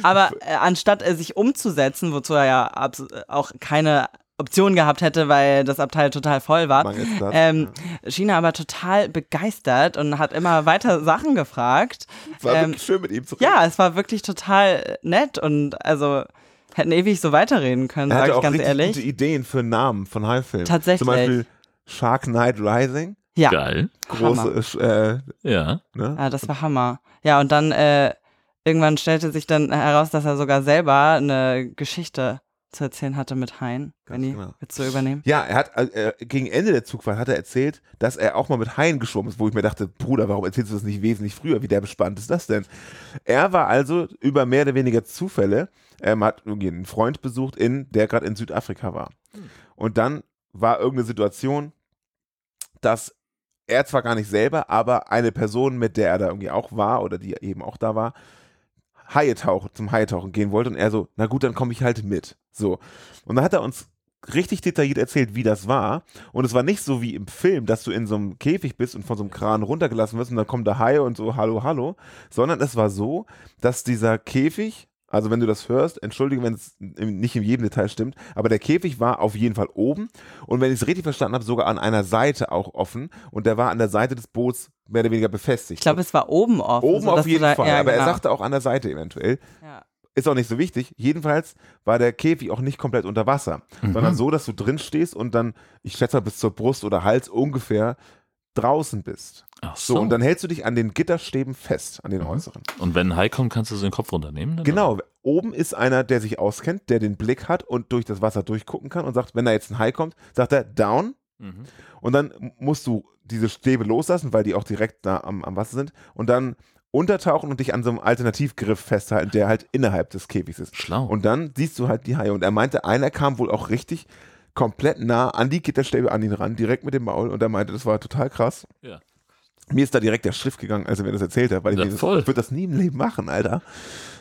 Aber äh, anstatt äh, sich umzusetzen, wozu er ja äh, auch keine Option gehabt hätte, weil das Abteil total voll war, ähm, schien er aber total begeistert und hat immer weiter Sachen gefragt. Es war ähm, wirklich schön mit ihm zu reden. Ja, es war wirklich total nett und also hätten ewig so weiterreden können, Er sage hatte ich auch ganz richtig ehrlich. gute Ideen für Namen von High-Filmen. Tatsächlich. Zum Beispiel Shark Knight Rising. Ja, Geil. Große, äh, Ja. ne? ja, das war Hammer. Ja, und dann äh, irgendwann stellte sich dann heraus, dass er sogar selber eine Geschichte zu erzählen hatte mit Hein. Benni, genau. willst du übernehmen? Ja, er hat äh, gegen Ende der Zugfahrt hat er erzählt, dass er auch mal mit Haien geschwommen ist, wo ich mir dachte, Bruder, warum erzählst du das nicht wesentlich früher? Wie der bespannt ist das denn? Er war also über mehr oder weniger Zufälle, ähm, hat irgendwie einen Freund besucht, in, der gerade in Südafrika war. Und dann war irgendeine Situation, dass er zwar gar nicht selber, aber eine Person, mit der er da irgendwie auch war oder die eben auch da war, Haie tauchen, zum Haie tauchen gehen wollte und er so, na gut, dann komme ich halt mit. So. Und dann hat er uns richtig detailliert erzählt, wie das war. Und es war nicht so wie im Film, dass du in so einem Käfig bist und von so einem Kran runtergelassen wirst und dann kommt der Hai und so, hallo, hallo. Sondern es war so, dass dieser Käfig, also wenn du das hörst, entschuldige, wenn es nicht in jedem Detail stimmt, aber der Käfig war auf jeden Fall oben und wenn ich es richtig verstanden habe, sogar an einer Seite auch offen und der war an der Seite des Boots mehr oder weniger befestigt. Ich glaube, es war oben offen. Oben auf jeden da, Fall, ja, aber genau. er sagte auch an der Seite eventuell. Ja. Ist auch nicht so wichtig. Jedenfalls war der Käfig auch nicht komplett unter Wasser, sondern so, dass du drin stehst und dann, ich schätze mal, bis zur Brust oder Hals ungefähr draußen bist. Ach So, so. und dann hältst du dich an den Gitterstäben fest, an den äußeren. Und wenn ein Hai kommt, kannst du den Kopf runternehmen? Genau, oben ist einer, der sich auskennt, der den Blick hat und durch das Wasser durchgucken kann und sagt, wenn da jetzt ein Hai kommt, sagt er down Mhm. und dann musst du diese Stäbe loslassen, weil die auch direkt da am, am Wasser sind und dann untertauchen und dich an so einem Alternativgriff festhalten, der halt innerhalb des Käfigs ist. Schlau. Und dann siehst du halt die Haie. Und er meinte, einer kam wohl auch richtig komplett nah an die Gitterstäbe an ihn ran, direkt mit dem Maul. Und er meinte, das war total krass. Ja. Mir ist da direkt der Schrift gegangen, als er mir das erzählt hat, weil ich Ja, das, ich würde das nie im Leben machen, Alter.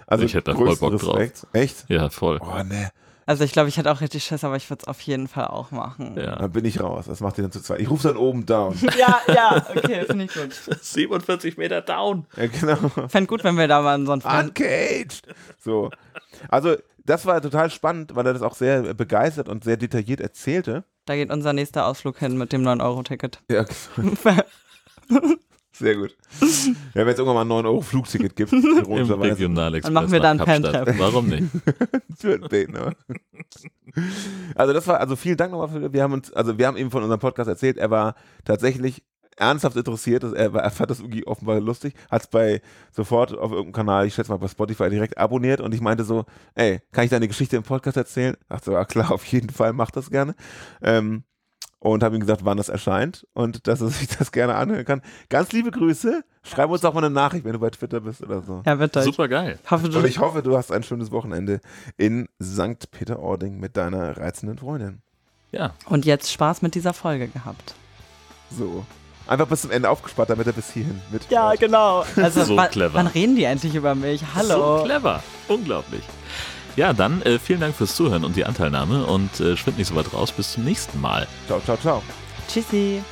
Also Ich hätte da voll Bock drauf. Respekt. Echt? ja, voll. Oh, ne. Also ich glaube, ich hätte auch richtig Schiss, aber ich würde es auf jeden Fall auch machen. Ja. Dann bin ich raus. Das macht ihr dann zu zweit. Ich rufe dann oben down. Ja, ja, okay, finde ich gut. 47 Meter down. ja, genau. Fände gut, wenn wir da mal so einen. Uncaged. So. Also, das war total spannend, weil er das auch sehr begeistert und sehr detailliert erzählte. Da geht unser nächster Ausflug hin mit dem 9-Euro-Ticket. Ja, sehr gut. Ja, wenn es irgendwann mal ein 9-Euro-Flugticket gibt, Im ironischerweise. Dann machen wir da ein Kapstadt. Fan-Treffen. Warum nicht? Für ne? Also das war, also vielen Dank nochmal für, wir haben uns, also wir haben eben von unserem Podcast erzählt, er war tatsächlich ernsthaft interessiert, er, er fand das irgendwie offenbar lustig, hat es bei sofort auf irgendeinem Kanal, ich schätze mal bei Spotify direkt abonniert und ich meinte so, ey, kann ich deine Geschichte im Podcast erzählen? Dachte so, ja klar, auf jeden Fall, mach das gerne. Ähm, und habe ihm gesagt, wann das erscheint und dass er sich das gerne anhören kann. Ganz liebe Grüße. Schreib uns auch mal eine Nachricht, wenn du bei Twitter bist oder so. Ja, bitte. Super geil. Ich hoffe, du, Und ich hoffe, du hast ein schönes Wochenende in St. Peter-Ording mit deiner reizenden Freundin. Ja. und jetzt Spaß mit dieser Folge gehabt. So. Einfach bis zum Ende aufgespart, damit er bis hierhin mit. Ja, genau. Also, So wann, clever. wann reden die endlich über mich? Hallo. So clever. Unglaublich. Ja, dann äh, vielen Dank fürs Zuhören und die Anteilnahme und äh, schwimmt nicht so weit raus. Bis zum nächsten Mal. Ciao, ciao, ciao. Tschüssi.